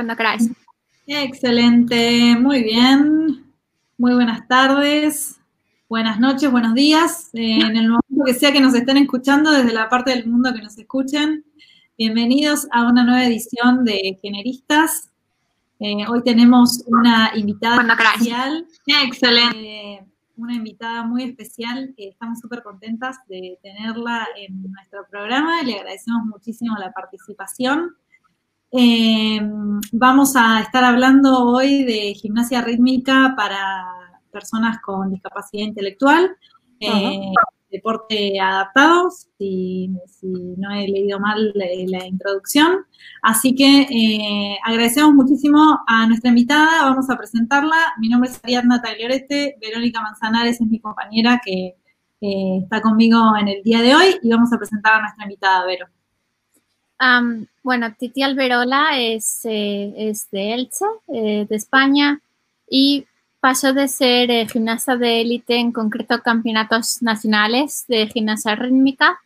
cuando queráis. Excelente, muy bien. Muy buenas tardes, buenas noches, buenos días. Eh, en el momento que sea que nos estén escuchando, desde la parte del mundo que nos escuchen, bienvenidos a una nueva edición de Generistas. Eh, hoy tenemos una invitada especial. Excelente. Eh, una invitada muy especial que estamos súper contentas de tenerla en nuestro programa. Le agradecemos muchísimo la participación. Eh, vamos a estar hablando hoy de gimnasia rítmica para personas con discapacidad intelectual, eh, deporte adaptado, si, no he leído mal la, introducción. Así que eh, agradecemos muchísimo a nuestra invitada, vamos a presentarla. Mi nombre es Ariadna Tagliorete, Verónica Manzanares es mi compañera que está conmigo en el día de hoy y vamos a presentar a nuestra invitada, Vero bueno, Titi Alberola es, eh, es de Elche, eh, de España, y pasó de ser eh, gimnasta de élite, en concreto campeonatos nacionales de gimnasia rítmica,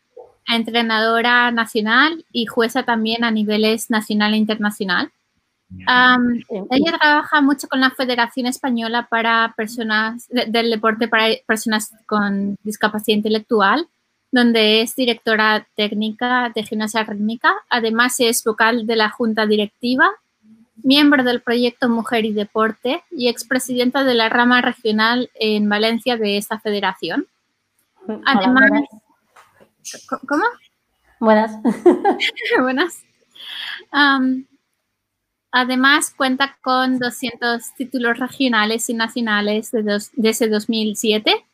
a entrenadora nacional y jueza también a niveles nacional e internacional. ella trabaja mucho con la Federación Española para personas del deporte para personas con discapacidad intelectual donde es directora técnica de gimnasia rítmica. Además, es vocal de la Junta Directiva, miembro del proyecto Mujer y Deporte y expresidenta de la rama regional en Valencia de esta federación. Además, ¿cómo? Buenas. buenas. además, cuenta con 200 títulos regionales y nacionales desde 2007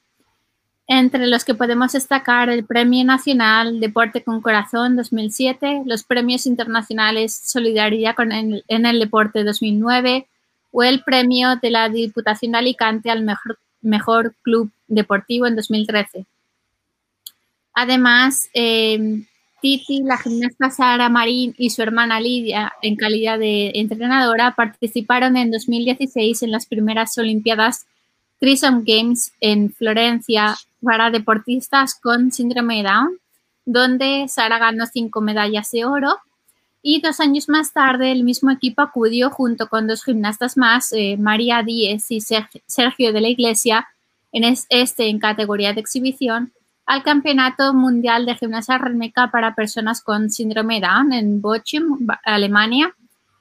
entre los que podemos destacar el Premio Nacional Deporte con Corazón 2007, los Premios Internacionales Solidaridad en el Deporte 2009 o el Premio de la Diputación de Alicante al Mejor, mejor Club Deportivo en 2013. Además, em, Titi, la gimnasta Sara Marín y su hermana Lidia, en calidad de entrenadora, participaron en 2016 en las primeras Olimpiadas Trisom Games en Florencia, para deportistas con síndrome de Down, donde Sara ganó cinco medallas de oro. Y dos años más tarde, el mismo equipo acudió junto con dos gimnastas más, eh, María Díez y Sergio de la Iglesia, en este en categoría de exhibición, al Campeonato Mundial de Gimnasia Rítmica para personas con síndrome Down en Bochum, Alemania.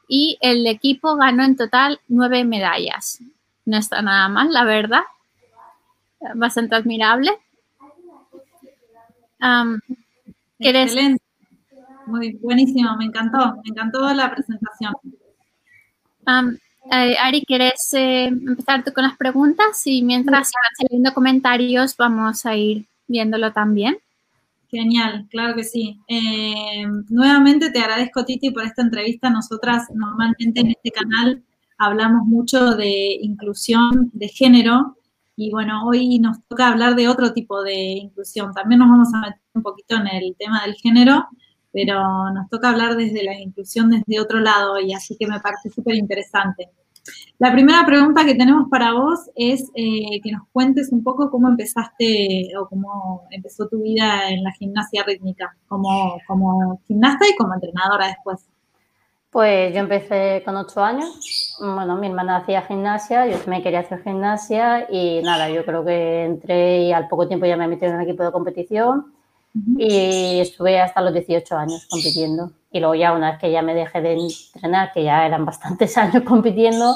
Y el equipo ganó en total nueve medallas. No está nada mal, la verdad bastante admirable. Excelente. Muy buenísimo, me encantó, me encantó la presentación. Eh, Ari, ¿quieres eh, empezar tú con las preguntas? Y mientras van saliendo comentarios, vamos a ir viéndolo también. Genial, claro que sí. Eh, nuevamente te agradezco, Titi, por esta entrevista. Nosotras normalmente en este canal hablamos mucho de inclusión de género y bueno, hoy nos toca hablar de otro tipo de inclusión. También nos vamos a meter un poquito en el tema del género, pero nos toca hablar desde la inclusión desde otro lado y así que me parece súper interesante. La primera pregunta que tenemos para vos es eh, que nos cuentes un poco cómo empezaste o cómo empezó tu vida en la gimnasia rítmica, como, como gimnasta y como entrenadora después. Pues yo empecé con ocho años. Bueno, mi hermana hacía gimnasia, yo también quería hacer gimnasia y nada, yo creo que entré y al poco tiempo ya me metí en un equipo de competición y estuve hasta los 18 años compitiendo. Y luego ya una vez que ya me dejé de entrenar, que ya eran bastantes años compitiendo,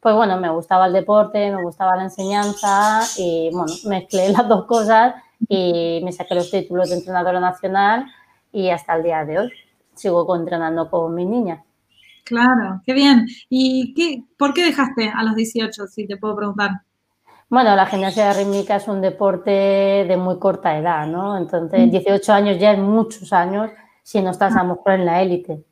pues bueno, me gustaba el deporte, me gustaba la enseñanza y bueno, mezclé las dos cosas y me saqué los títulos de entrenadora nacional y hasta el día de hoy sigo entrenando con mi niña. Claro, qué bien. ¿Y qué, por qué dejaste a los 18, si te puedo preguntar? Bueno, la gimnasia rítmica es un deporte de muy corta edad, ¿no? Entonces, 18 mm. años ya es muchos años si no estás a lo mejor en la élite.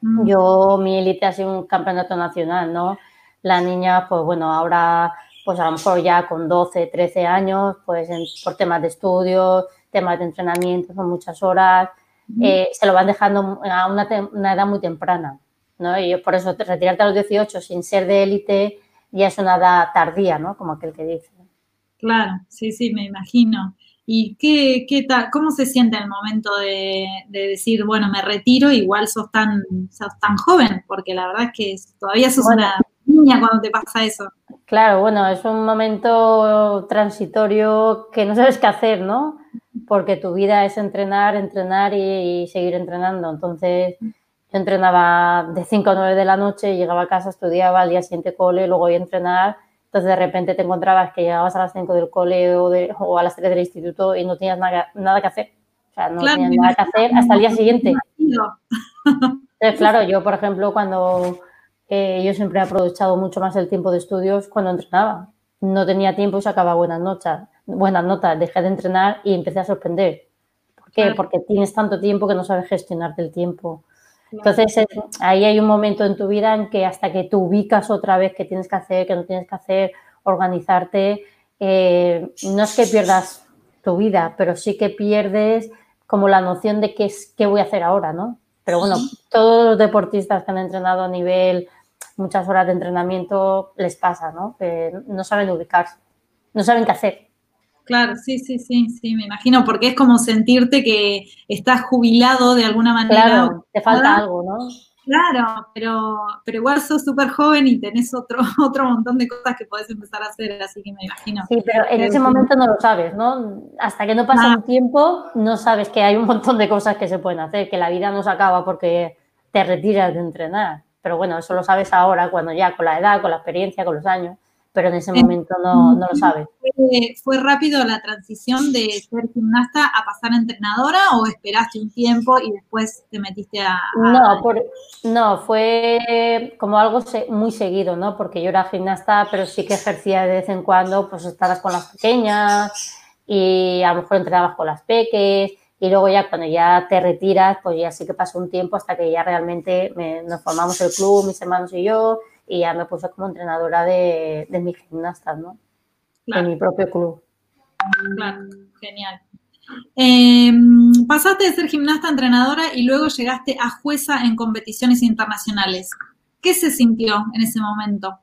Mm. Yo, mi élite ha sido un campeonato nacional, ¿no? La niña, pues bueno, ahora, pues a lo mejor ya con 12, 13 años, pues por temas de estudios, temas de entrenamiento, son muchas horas, eh, se lo van dejando a una, edad muy temprana. ¿no? Y por eso retirarte a los 18 sin ser de élite ya es una edad tardía, ¿no? Como aquel que dice. Claro, sí, sí, me imagino. ¿Y qué, qué tal, cómo se siente el momento de, decir, bueno, me retiro, igual sos tan, sos tan joven? Porque la verdad es que todavía sos una niña cuando te pasa eso. Claro, bueno, es un momento transitorio que no sabes qué hacer, ¿no? Porque tu vida es entrenar, entrenar y, seguir entrenando. Entonces, yo entrenaba de 5 a 9 de la noche, llegaba a casa, estudiaba, al día siguiente cole, luego iba a entrenar. Entonces, de repente te encontrabas que llegabas a las 5 del cole o, a las 3 del instituto y no tenías nada, nada que hacer. O sea, no tenías nada que hacer hasta el día siguiente. Entonces, claro, yo, por ejemplo, cuando yo siempre he aprovechado mucho más el tiempo de estudios cuando entrenaba. No tenía tiempo y sacaba buenas notas, buenas notas. Dejé de entrenar y empecé a sorprender. ¿Por qué? Porque tienes tanto tiempo que no sabes gestionarte el tiempo. Entonces, ahí hay un momento en tu vida en que hasta que tú ubicas otra vez qué tienes que hacer, qué no tienes que hacer, organizarte, eh, no es que pierdas tu vida, pero sí que pierdes como la noción de qué, es, qué voy a hacer ahora, ¿no? Pero bueno, todos los deportistas que han entrenado a nivel muchas horas de entrenamiento les pasa, ¿no? Que no saben ubicarse, no saben qué hacer. Claro, sí, sí, sí, sí, me imagino, porque es como sentirte que estás jubilado de alguna manera. Claro, te falta algo, ¿no? Claro, pero, pero igual sos súper joven y tenés otro, otro montón de cosas que podés empezar a hacer, así que me imagino. Sí, pero en ese momento no lo sabes, ¿no? Hasta que no pasa un tiempo, no sabes que hay un montón de cosas que se pueden hacer, que la vida no se acaba porque te retiras de entrenar. Pero bueno, eso lo sabes ahora, cuando ya con la edad, con la experiencia, con los años, pero en ese momento no, no lo sabes. ¿Fue, rápido la transición de ser gimnasta a pasar a entrenadora o esperaste un tiempo y después te metiste a...? No, no, fue como algo muy seguido, ¿no? Porque yo era gimnasta, pero sí que ejercía de vez en cuando, pues estabas con las pequeñas y a lo mejor entrenabas con las peques y luego ya cuando ya te retiras, pues ya sí que pasó un tiempo hasta que ya realmente nos formamos el club, mis hermanos y yo, y ya me puse como entrenadora de, de mis gimnastas, ¿no? De mi propio club. Claro, genial. Em, pasaste de ser gimnasta a entrenadora y luego llegaste a jueza en competiciones internacionales. ¿Qué se sintió en ese momento?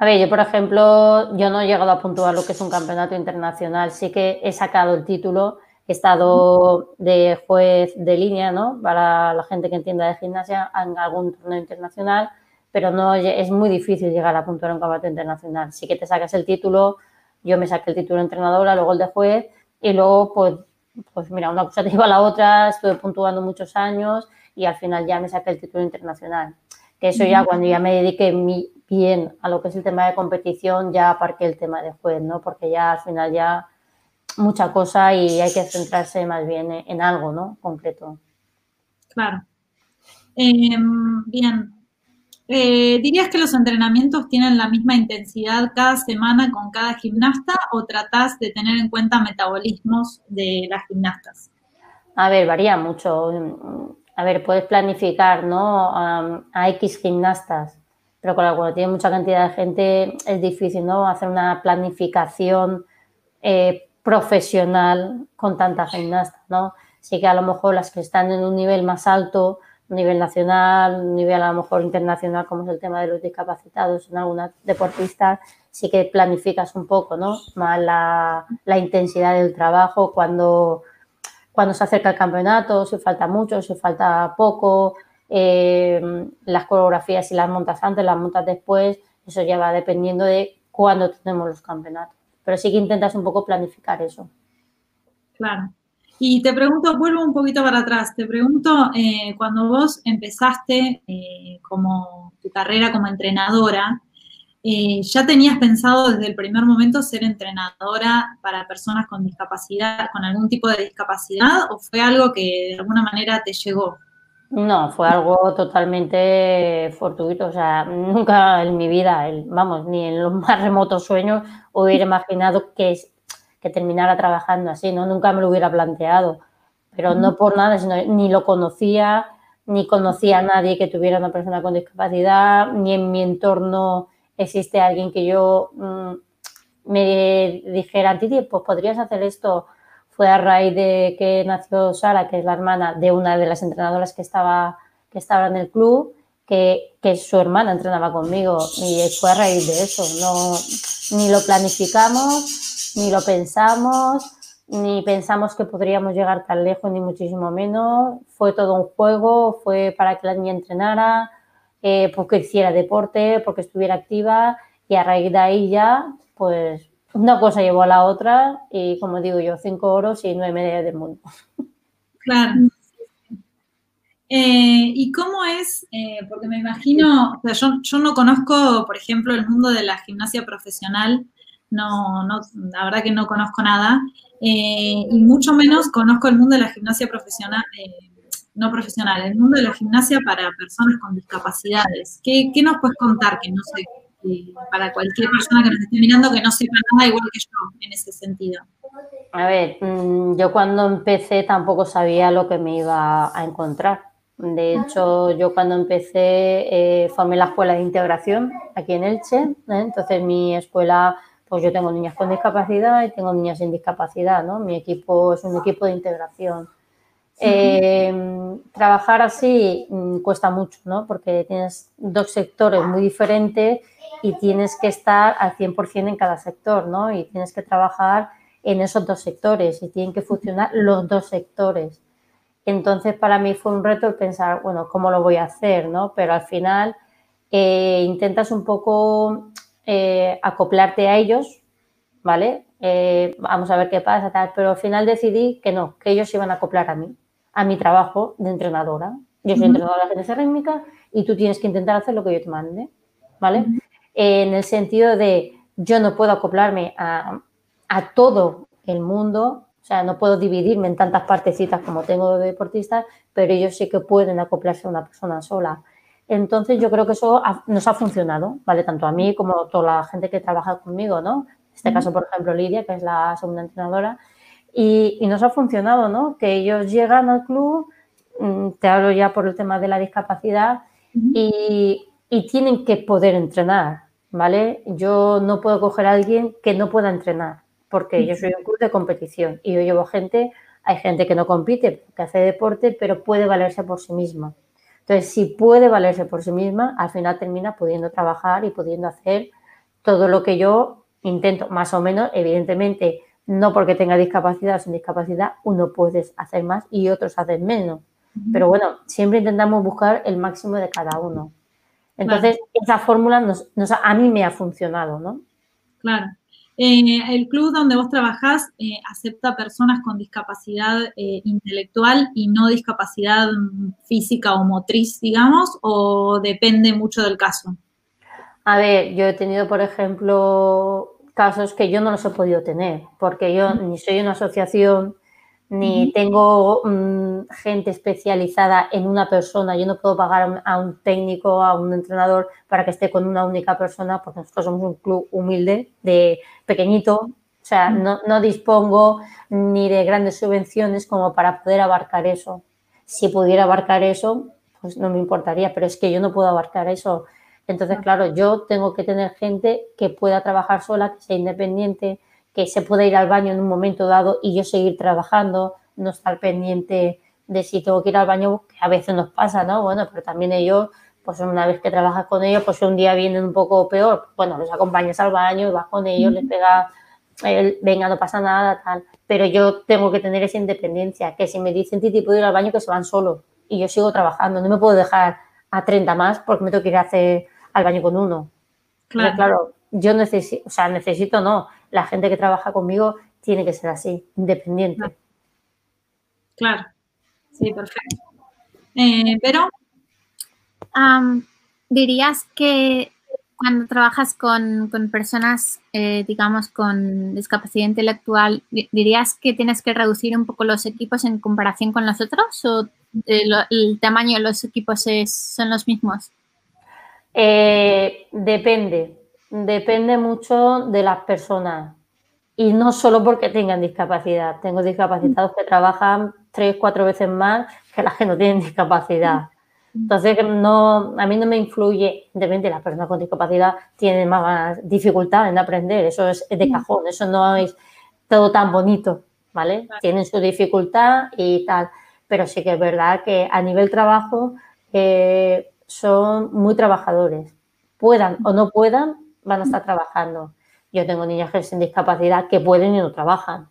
A ver, yo por ejemplo, yo no he llegado a puntuar lo que es un campeonato internacional. Sí que he sacado el título He estado de juez de línea, ¿no? Para la gente que entienda de gimnasia en algún torneo internacional, pero no es muy difícil llegar a puntuar un campeonato internacional. Sí que te sacas el título, yo me saqué el título de entrenadora, luego el de juez, y luego, pues, pues mira, una cosa te lleva a la otra, estuve puntuando muchos años y al final ya me saqué el título internacional. Que eso ya cuando ya me dediqué bien a lo que es el tema de competición, ya aparqué el tema de juez, ¿no? Porque ya al final ya mucha cosa y hay que centrarse más bien en algo, ¿no? Concreto. Claro. Em, bien. Eh, ¿Dirías que los entrenamientos tienen la misma intensidad cada semana con cada gimnasta o tratás de tener en cuenta metabolismos de las gimnastas? A ver, varía mucho. A ver, puedes planificar, ¿no? A, X gimnastas, pero claro, cuando tiene mucha cantidad de gente es difícil, ¿no? Hacer una planificación eh, profesional con tanta gimnasta, ¿no? Sí que a lo mejor las que están en un nivel más alto, nivel nacional, nivel a lo mejor internacional, como es el tema de los discapacitados en algunas deportistas, sí que planificas un poco, ¿no? Más la, intensidad del trabajo, cuando, cuando se acerca el campeonato, si falta mucho, si falta poco, eh, las coreografías, si las montas antes, las montas después, eso ya va dependiendo de cuándo tenemos los campeonatos pero sí que intentas un poco planificar eso. Claro. Y te pregunto, vuelvo un poquito para atrás, te pregunto, eh, cuando vos empezaste eh, como tu carrera como entrenadora, eh, ¿ya tenías pensado desde el primer momento ser entrenadora para personas con discapacidad, con algún tipo de discapacidad, o fue algo que de alguna manera te llegó? No, fue algo totalmente fortuito. O sea, nunca en mi vida, vamos, ni en los más remotos sueños hubiera imaginado que, que terminara trabajando así, ¿no? Nunca me lo hubiera planteado. Pero no por nada, sino ni lo conocía, ni conocía a nadie que tuviera una persona con discapacidad, ni en mi entorno existe alguien que yo mm, me dijera, Titi, pues podrías hacer esto fue a raíz de que nació Sara, que es la hermana de una de las entrenadoras que estaba, que estaba en el club, que, que, su hermana entrenaba conmigo y fue a raíz de eso. No, ni lo planificamos, ni lo pensamos, ni pensamos que podríamos llegar tan lejos, ni muchísimo menos. Fue todo un juego, fue para que la niña entrenara, eh, porque hiciera deporte, porque estuviera activa y a raíz de ahí ya, pues una cosa llevó a la otra y como digo yo, cinco oros y nueve medallas del mundo. Claro. Eh, ¿Y cómo es? Eh, porque me imagino, o sea, yo, no conozco, por ejemplo, el mundo de la gimnasia profesional, no, no la verdad que no conozco nada, eh, y mucho menos conozco el mundo de la gimnasia profesional, no profesional, el mundo de la gimnasia para personas con discapacidades. ¿Qué, qué nos puedes contar que no sé, para cualquier persona que nos esté mirando que no sepa nada igual que yo en ese sentido? A ver, mm, yo cuando empecé tampoco sabía lo que me iba a encontrar. De hecho, yo cuando empecé eh, formé la escuela de integración aquí en Elche. ¿eh? Entonces, mi escuela, pues yo tengo niñas con discapacidad y tengo niñas sin discapacidad, ¿no? Mi equipo es un equipo de integración. Eh, trabajar así mm, cuesta mucho, ¿no? Porque tienes dos sectores muy diferentes y tienes que estar al 100% en cada sector, ¿no? Y tienes que trabajar en esos dos sectores y tienen que funcionar los dos sectores. Entonces, para mí fue un reto el pensar, bueno, ¿cómo lo voy a hacer? ¿no? Pero al final eh, intentas un poco eh, acoplarte a ellos, ¿vale? Eh, vamos a ver qué pasa, tal. Pero al final decidí que no, que ellos se iban a acoplar a mí, a mi trabajo de entrenadora. Yo soy entrenadora de gimnasia rítmica y tú tienes que intentar hacer lo que yo te mande, ¿vale? En el sentido de yo no puedo acoplarme a, a todo el mundo o sea, no puedo dividirme en tantas partecitas como tengo de deportistas, pero ellos sí que pueden acoplarse a una persona sola. Entonces, yo creo que eso nos ha funcionado, ¿vale? Tanto a mí como a toda la gente que trabaja conmigo, ¿no? En este caso, por ejemplo, Lidia, que es la segunda entrenadora, y, nos ha funcionado, ¿no? Que ellos llegan al club, mm, te hablo ya por el tema de la discapacidad, y, y tienen que poder entrenar, ¿vale? Yo no puedo coger a alguien que no pueda entrenar porque yo soy un club de competición y yo llevo gente, hay gente que no compite, que hace deporte, pero puede valerse por sí misma. Entonces, si puede valerse por sí misma, al final termina pudiendo trabajar y pudiendo hacer todo lo que yo intento, más o menos, evidentemente, no porque tenga discapacidad o sin discapacidad, uno puede hacer más y otros hacen menos. Pero bueno, siempre intentamos buscar el máximo de cada uno. Entonces, esa fórmula nos, a mí me ha funcionado, ¿no? Claro. Eh, el club donde vos trabajás eh, acepta personas con discapacidad eh, intelectual y no discapacidad física o motriz, digamos, o depende mucho del caso. A ver, yo he tenido, por ejemplo, casos que yo no los he podido tener, porque yo ni soy una asociación, ni tengo mm, gente especializada en una persona. Yo no puedo pagar a un, técnico, a un entrenador para que esté con una única persona, porque nosotros somos un club humilde, de pequeñito. O sea, no, no dispongo ni de grandes subvenciones como para poder abarcar eso. Si pudiera abarcar eso, pues no me importaría, pero es que yo no puedo abarcar eso. Entonces, claro, yo tengo que tener gente que pueda trabajar sola, que sea independiente, que se puede ir al baño en un momento dado y yo seguir trabajando, no estar pendiente de si tengo que ir al baño, que a veces nos pasa, ¿no? Bueno, pero también ellos, pues una vez que trabajas con ellos, pues un día vienen un poco peor, bueno, los acompañas al baño, vas con ellos, les pega, el, venga, no pasa nada, tal. Pero yo tengo que tener esa independencia, que si me dicen, Titi, puedo ir al baño, que se van solos y yo sigo trabajando, no me puedo dejar a 30 más porque me tengo que ir a hacer al baño con uno. Claro, claro yo necesito, o sea, necesito no, la gente que trabaja conmigo tiene que ser así, independiente. Claro, sí, perfecto. Eh, pero... dirías que cuando trabajas con, personas, eh, digamos, con discapacidad intelectual, ¿dirías que tienes que reducir un poco los equipos en comparación con los otros o el, tamaño de los equipos son los mismos? Eh, depende, depende mucho de las personas. Y no solo porque tengan discapacidad. Tengo discapacitados que trabajan tres, cuatro veces más que las que no tienen discapacidad. Entonces, no, a mí no me influye, evidentemente las personas con discapacidad tienen más dificultad en aprender, eso es de cajón, eso no es todo tan bonito, ¿vale? Tienen su dificultad y tal, pero sí que es verdad que a nivel trabajo eh, son muy trabajadores, puedan o no puedan, van a estar trabajando. Yo tengo niñas sin discapacidad que pueden y no trabajan.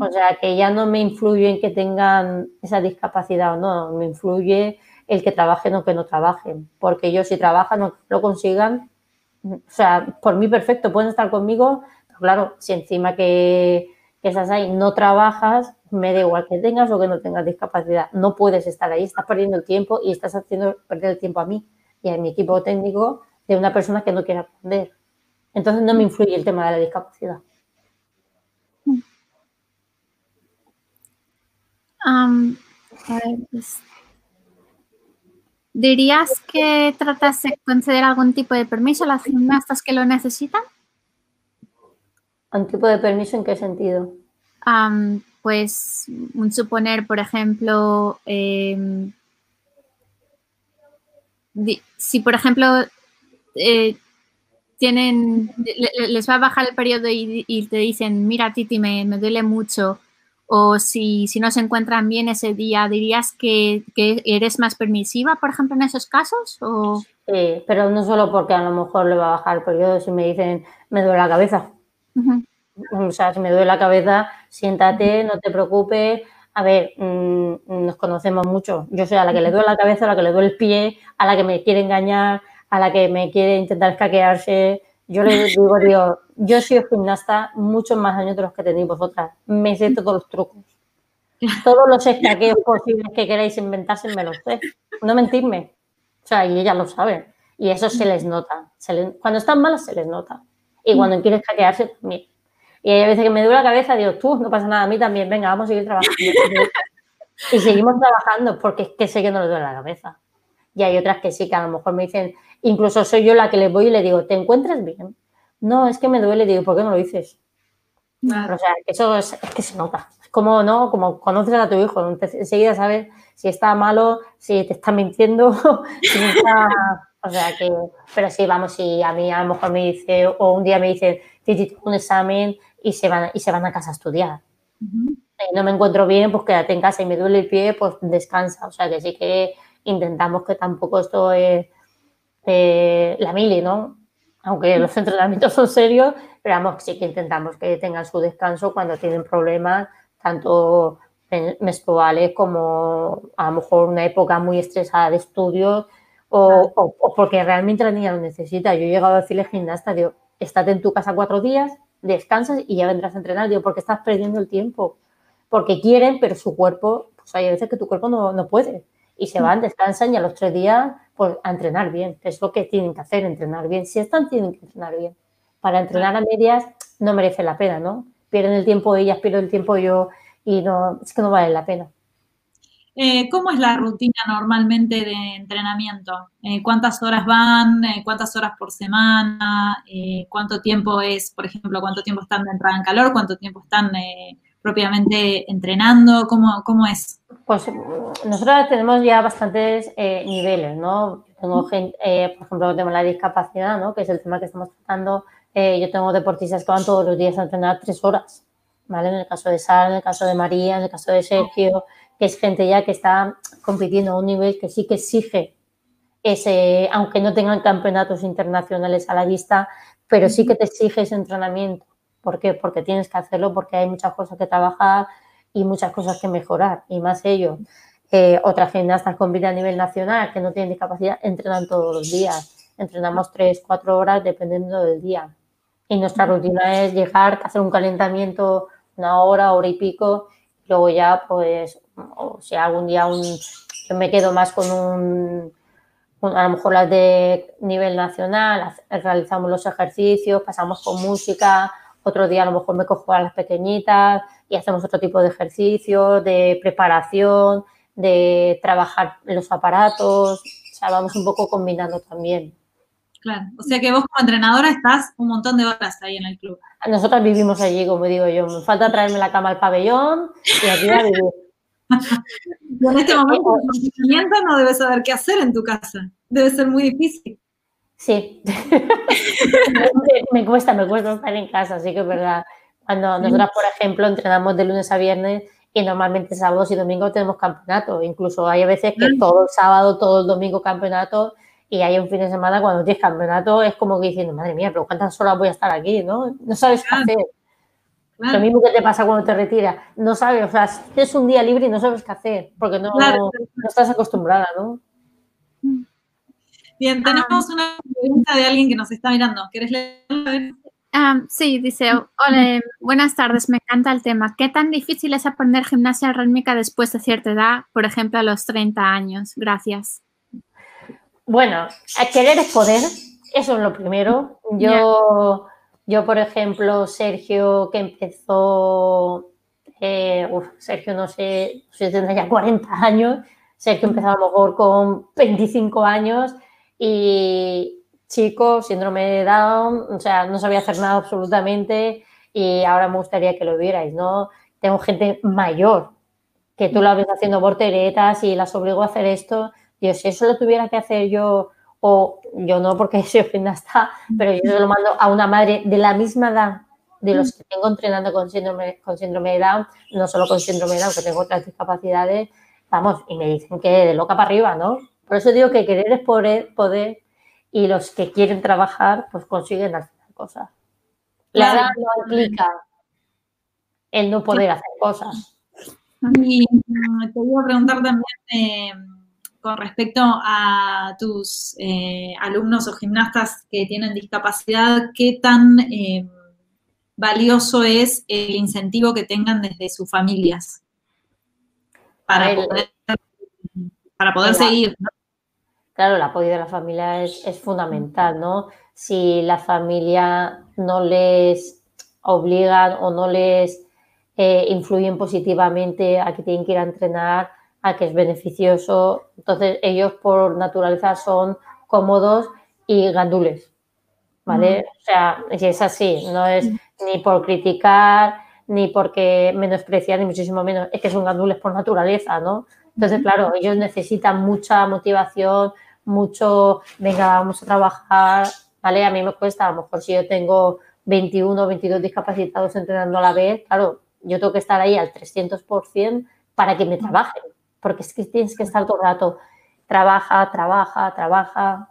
O sea, que ya no me influye en que tengan esa discapacidad o no, me influye el que trabajen o que no trabajen, porque ellos si trabajan o lo consigan, o sea, por mí perfecto, pueden estar conmigo, pero claro, si encima que, que estás ahí no trabajas, me da igual que tengas o que no tengas discapacidad, no puedes estar ahí, estás perdiendo el tiempo y estás haciendo perder el tiempo a mí y a mi equipo técnico de una persona que no quiere aprender. Entonces no me influye el tema de la discapacidad. Pues, ¿Dirías que tratas de conceder algún tipo de permiso a las gimnastas que lo necesitan? ¿Un tipo de permiso en qué sentido? pues suponer, por ejemplo, em, si por ejemplo eh, tienen, les va a bajar el periodo y, te dicen, mira Titi, me, me, duele mucho, o si, si no se encuentran bien ese día, ¿dirías que, eres más permisiva, por ejemplo, en esos casos? O... Sí, pero no solo porque a lo mejor le va a bajar el periodo, si me dicen, me duele la cabeza. O sea, si me duele la cabeza, siéntate, no te preocupes. A ver, mm, nos conocemos mucho. Yo soy a la que le duele la cabeza, a la que le duele el pie, a la que me quiere engañar, a la que me quiere intentar escaquearse. Yo le digo, digo, yo soy gimnasta muchos más años de los que tenéis vosotras. Me sé todos los trucos. Todos los escaqueos posibles que queráis inventarse me los sé. No mentirme. O sea, y ella lo sabe. Y eso se les nota. cuando están malas se les nota. Y cuando quieren escaquearse, también. Y hay veces que me duele la cabeza, digo, tú, no pasa nada, a mí también, venga, vamos a seguir trabajando. y seguimos trabajando porque es que sé que no les duele la cabeza. Y hay otras que sí, que a lo mejor me dicen, incluso soy yo la que les voy y le digo, ¿te encuentras bien? No, es que me duele, digo, ¿por qué no lo dices? O sea, eso es, que se nota. Es como, ¿no? Como conoces a tu hijo, enseguida sabes si está malo, si te está mintiendo, si está... O sea que, pero sí, vamos, si a mí a lo mejor me dice, o un día me dicen, tengo un examen y se van, y se van a casa a estudiar. Y no me encuentro bien, pues quédate en casa y me duele el pie, pues descansa. O sea que sí que intentamos que tampoco esto es eh, la mili, ¿no? Aunque los entrenamientos son serios, pero vamos, sí que intentamos que tengan su descanso cuando tienen problemas, tanto menstruales como a lo mejor una época muy estresada de estudios o, porque realmente la niña lo necesita. Yo he llegado a decirle gimnasta, digo, estate en tu casa cuatro días, descansas y ya vendrás a entrenar, digo, porque estás perdiendo el tiempo. Porque quieren, pero su cuerpo, pues hay veces que tu cuerpo no, no puede y se van, descansan y a los tres días pues, entrenar bien, es lo que tienen que hacer, entrenar bien. Si están, tienen que entrenar bien. Para entrenar a medias no merece la pena, ¿no? Pierden el tiempo ellas, pierdo el tiempo yo y no, es que no vale la pena. Eh, ¿Cómo es la rutina normalmente de entrenamiento? Eh, ¿Cuántas horas van? Eh, ¿Cuántas horas por semana? ¿Cuánto tiempo es, por ejemplo, cuánto tiempo están de entrada en calor? ¿Cuánto tiempo están propiamente entrenando? ¿Cómo, ¿Cómo es? Pues nosotros tenemos ya bastantes eh, niveles, ¿no? Tengo gente, eh, por ejemplo, tenemos la discapacidad, ¿no? Que es el tema que estamos tratando. Eh, yo tengo deportistas que van todos los días a entrenar tres horas, ¿vale? En el caso de Sara, en el caso de María, en el caso de Sergio, que es gente ya que está compitiendo a un nivel que sí que exige ese, aunque no tengan campeonatos internacionales a la vista, pero sí que te exige ese entrenamiento. ¿Por qué? Porque tienes que hacerlo, porque hay muchas cosas que trabajar, y muchas cosas que mejorar, y más ellos. Eh, otras gimnastas compiten a nivel nacional que no tienen discapacidad, entrenan todos los días. Entrenamos tres, cuatro horas dependiendo del día. Y nuestra rutina es llegar, hacer un calentamiento una hora, hora y pico, y luego ya, pues, o si algún día un, yo me quedo más con un, a lo mejor las de nivel nacional, realizamos los ejercicios, pasamos con música, otro día a lo mejor me cojo a las pequeñitas y hacemos otro tipo de ejercicio, de preparación, de trabajar los aparatos. O sea, vamos un poco combinando también. Claro, o sea que vos como entrenadora estás un montón de horas ahí en el club. Nosotras vivimos allí, como digo yo. Me falta traerme la cama al pabellón y aquí a vivir. en este momento no debes saber qué hacer en tu casa. Debe ser muy difícil. Sí, me cuesta, me cuesta estar en casa, así que es verdad. Cuando nosotras, por ejemplo, entrenamos de lunes a viernes y normalmente sábados y domingos tenemos campeonato. Incluso hay veces que todo el sábado, todo el domingo campeonato y hay un fin de semana cuando tienes campeonato es como que diciendo, madre mía, pero ¿cuántas horas voy a estar aquí? ¿no? No sabes qué hacer. Lo mismo que te pasa cuando te retiras. No sabes, o sea, es un día libre y no sabes qué hacer, porque no, no estás acostumbrada, ¿no? Bien, tenemos una pregunta de alguien que nos está mirando. ¿Quieres leerla? Ah, sí, dice, hola, buenas tardes, me encanta el tema. ¿Qué tan difícil es aprender gimnasia rítmica después de cierta edad, por ejemplo, a los 30 años? Gracias. Bueno, querer es poder, eso es lo primero. Yo, yo por ejemplo, Sergio, que empezó, eh, Sergio no sé, no sé, tendrá ya 40 años, Sergio empezó a lo mejor con 25 años y chico, síndrome de Down, o sea, no sabía hacer nada absolutamente y ahora me gustaría que lo vierais, ¿no? Tengo gente mayor que tú la ves haciendo porteretas y las obligo a hacer esto. Yo, si eso lo tuviera que hacer yo, o yo no porque soy gimnasta, pero yo se lo mando a una madre de la misma edad de los que tengo entrenando con síndrome, con síndrome de Down, no solo con síndrome de Down, que tengo otras discapacidades, vamos, y me dicen que de loca para arriba, ¿no? Por eso digo que querer es poder, poder y los que quieren trabajar pues consiguen hacer cosas. La edad no implica el no poder hacer cosas. Y mm, te iba a preguntar también eh, con respecto a tus eh, alumnos o gimnastas que tienen discapacidad, ¿qué tan eh, valioso es el incentivo que tengan desde sus familias para poder, para poder seguir? Claro, el apoyo de la familia es, fundamental, ¿no? Si la familia no les obligan o no les eh, influyen positivamente a que tienen que ir a entrenar, a que es beneficioso, entonces ellos por naturaleza son cómodos y gandules, ¿vale? O sea, si es así, no es ni por criticar, ni porque menospreciar, ni muchísimo menos, es que son gandules por naturaleza, ¿no? Entonces, claro, ellos necesitan mucha motivación, mucho, venga, vamos a trabajar, ¿vale? A mí me cuesta, a lo mejor si yo tengo 21 o 22 discapacitados entrenando a la vez, claro, yo tengo que estar ahí al 300% para que me trabajen, porque es que tienes que estar todo el rato, trabaja, trabaja, trabaja.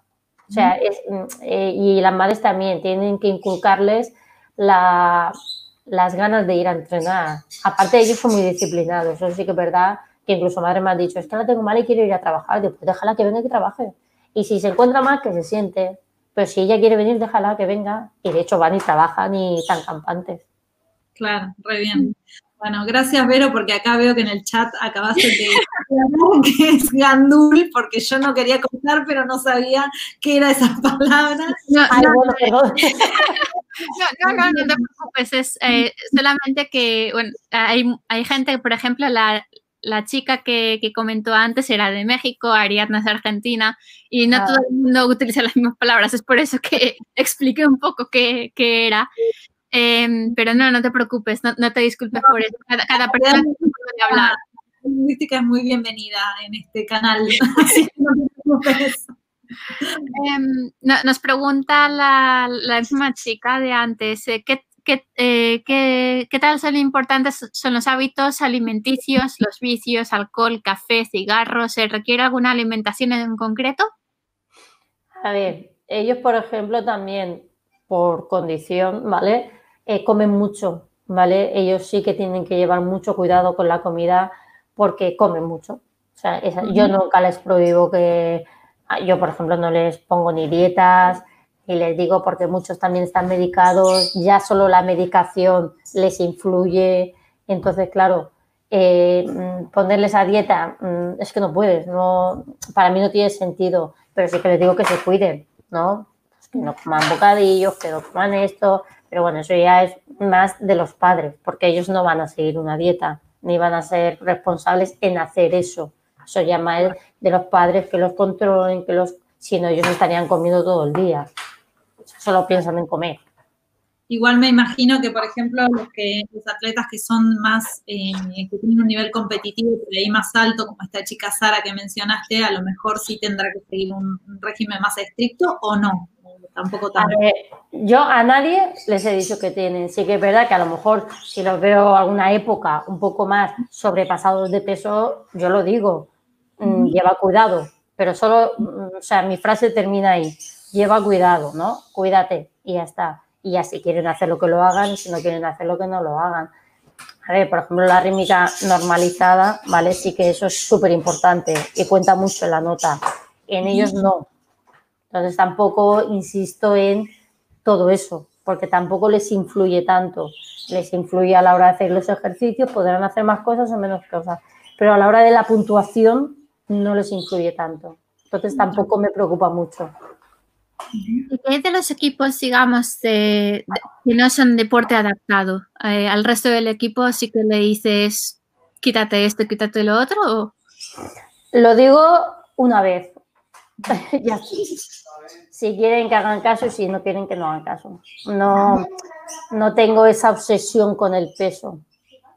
O sea, es, eh, y las madres también tienen que inculcarles las ganas de ir a entrenar. Aparte, ellos son muy disciplinados, eso sí que es verdad, que incluso madre me ha dicho, es que la tengo mal y quiero ir a trabajar, después déjala que venga y que trabaje. Y si se encuentra mal, que se siente. Pero si ella quiere venir, déjala que venga. Y de hecho van y trabajan y tan campantes. Claro, re bien. Bueno, gracias Vero, porque acá veo que en el chat acabaste de que es gandul, porque yo no quería contar, pero no sabía qué era esa palabra. No, no, no, no, te preocupes, es eh, solamente que bueno, hay, hay gente, por ejemplo, la, la chica que, comentó antes era de México, Ariadna es argentina, y no todo el mundo utiliza las mismas palabras, es por eso que expliqué un poco qué, era. Em, pero no, no te preocupes, no, te disculpes por eso. Cada, persona puede hablar. La lingüística es muy bienvenida en este canal, que no te preocupes. Em, nos pregunta la, la misma chica de antes, eh, ¿qué, eh, ¿qué, qué, tal son importantes son los hábitos alimenticios, los vicios, alcohol, café, cigarros? ¿Se requiere alguna alimentación en concreto? A ver, ellos, por ejemplo, también por condición, ¿vale? Eh, comen mucho, ¿vale? Ellos sí que tienen que llevar mucho cuidado con la comida porque comen mucho. O sea, yo nunca les prohíbo que, yo por ejemplo no les pongo ni dietas, y les digo porque muchos también están medicados, ya solo la medicación les influye. Entonces, claro, eh, mm, ponerles a dieta mm, es que no puedes, no, para mí no tiene sentido, pero sí que les digo que se cuiden, ¿no? Pues que no coman bocadillos, que no coman esto, pero bueno, eso ya es más de los padres, porque ellos no van a seguir una dieta, ni van a ser responsables en hacer eso. Eso ya más de los padres que los controlen, que los, si no, ellos estarían comiendo todo el día solo piensan en comer. Igual me imagino que, por ejemplo, los, que, los atletas que son más, eh, que tienen un nivel competitivo por ahí más alto, como esta chica Sara que mencionaste, a lo mejor sí tendrá que seguir un, régimen más estricto o no. Tampoco tan... yo a nadie les he dicho que tienen. Sí que es verdad que a lo mejor si los veo alguna época un poco más sobrepasados de peso, yo lo digo, mm, lleva cuidado. Pero solo, mm, o sea, mi frase termina ahí lleva cuidado, ¿no? Cuídate y ya está. y ya si quieren hacer lo que lo hagan si no quieren hacer lo que no lo hagan. A ver, por ejemplo, la rítmica normalizada, ¿vale? Sí que eso es súper importante y cuenta mucho en la nota. En ellos no. Entonces tampoco insisto en todo eso, porque tampoco les influye tanto. Les influye a la hora de hacer los ejercicios, podrán hacer más cosas o menos cosas, pero a la hora de la puntuación no les influye tanto. Entonces tampoco me preocupa mucho. ¿Y qué de los equipos, digamos, que no son deporte adaptado? Eh, ¿Al resto del equipo sí que le dices, quítate esto, quítate lo otro? Lo digo una vez. ya. Si quieren que hagan caso y si no quieren que no hagan caso. No, no tengo esa obsesión con el peso.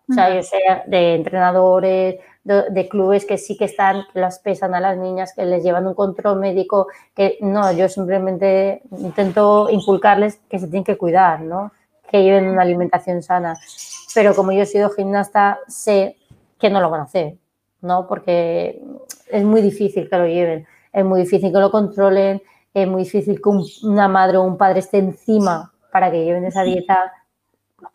O sea, yo sé de entrenadores, de, clubes que sí que están, que las pesan a las niñas, que les llevan un control médico, que no, yo simplemente intento inculcarles que se tienen que cuidar, ¿no? Que lleven una alimentación sana. Pero como yo he sido gimnasta, sé que no lo van a hacer, ¿no? Porque es muy difícil que lo lleven, es muy difícil que lo controlen, es muy difícil que una madre o un padre esté encima para que lleven esa dieta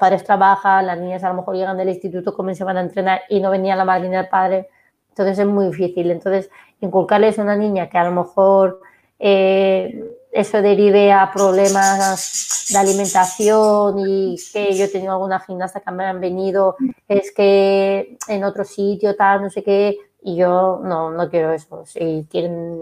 padres trabajan, las niñas a lo mejor llegan del instituto, se van a entrenar y no venía la madre ni el padre. Entonces es muy difícil. Entonces, inculcarles a una niña que a lo mejor eh, eso derive a problemas de alimentación y que yo he tenido alguna gimnasta que me han venido, es que en otro sitio, tal, no sé qué, y yo no, no quiero eso. Si tienen,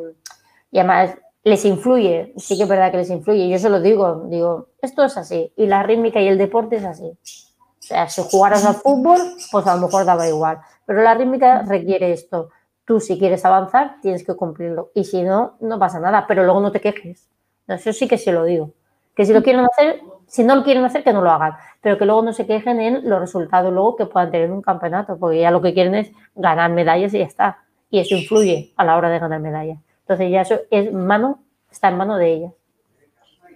y además les influye, sí que es verdad que les influye. Yo se lo digo, digo, esto es así. Y la rítmica y el deporte es así. O sea, si jugaras al fútbol, pues a lo mejor daba igual. Pero la rítmica requiere esto. Tú, si quieres avanzar, tienes que cumplirlo. Y si no, no pasa nada. Pero luego no te quejes. Eso sí que se lo digo. Que si lo quieren hacer, si no lo quieren hacer, que no lo hagan. Pero que luego no se quejen en los resultados luego que puedan tener en un campeonato. Porque ya lo que quieren es ganar medallas y ya está. Y eso influye a la hora de ganar medallas. Entonces ya eso es mano, está en mano de ella.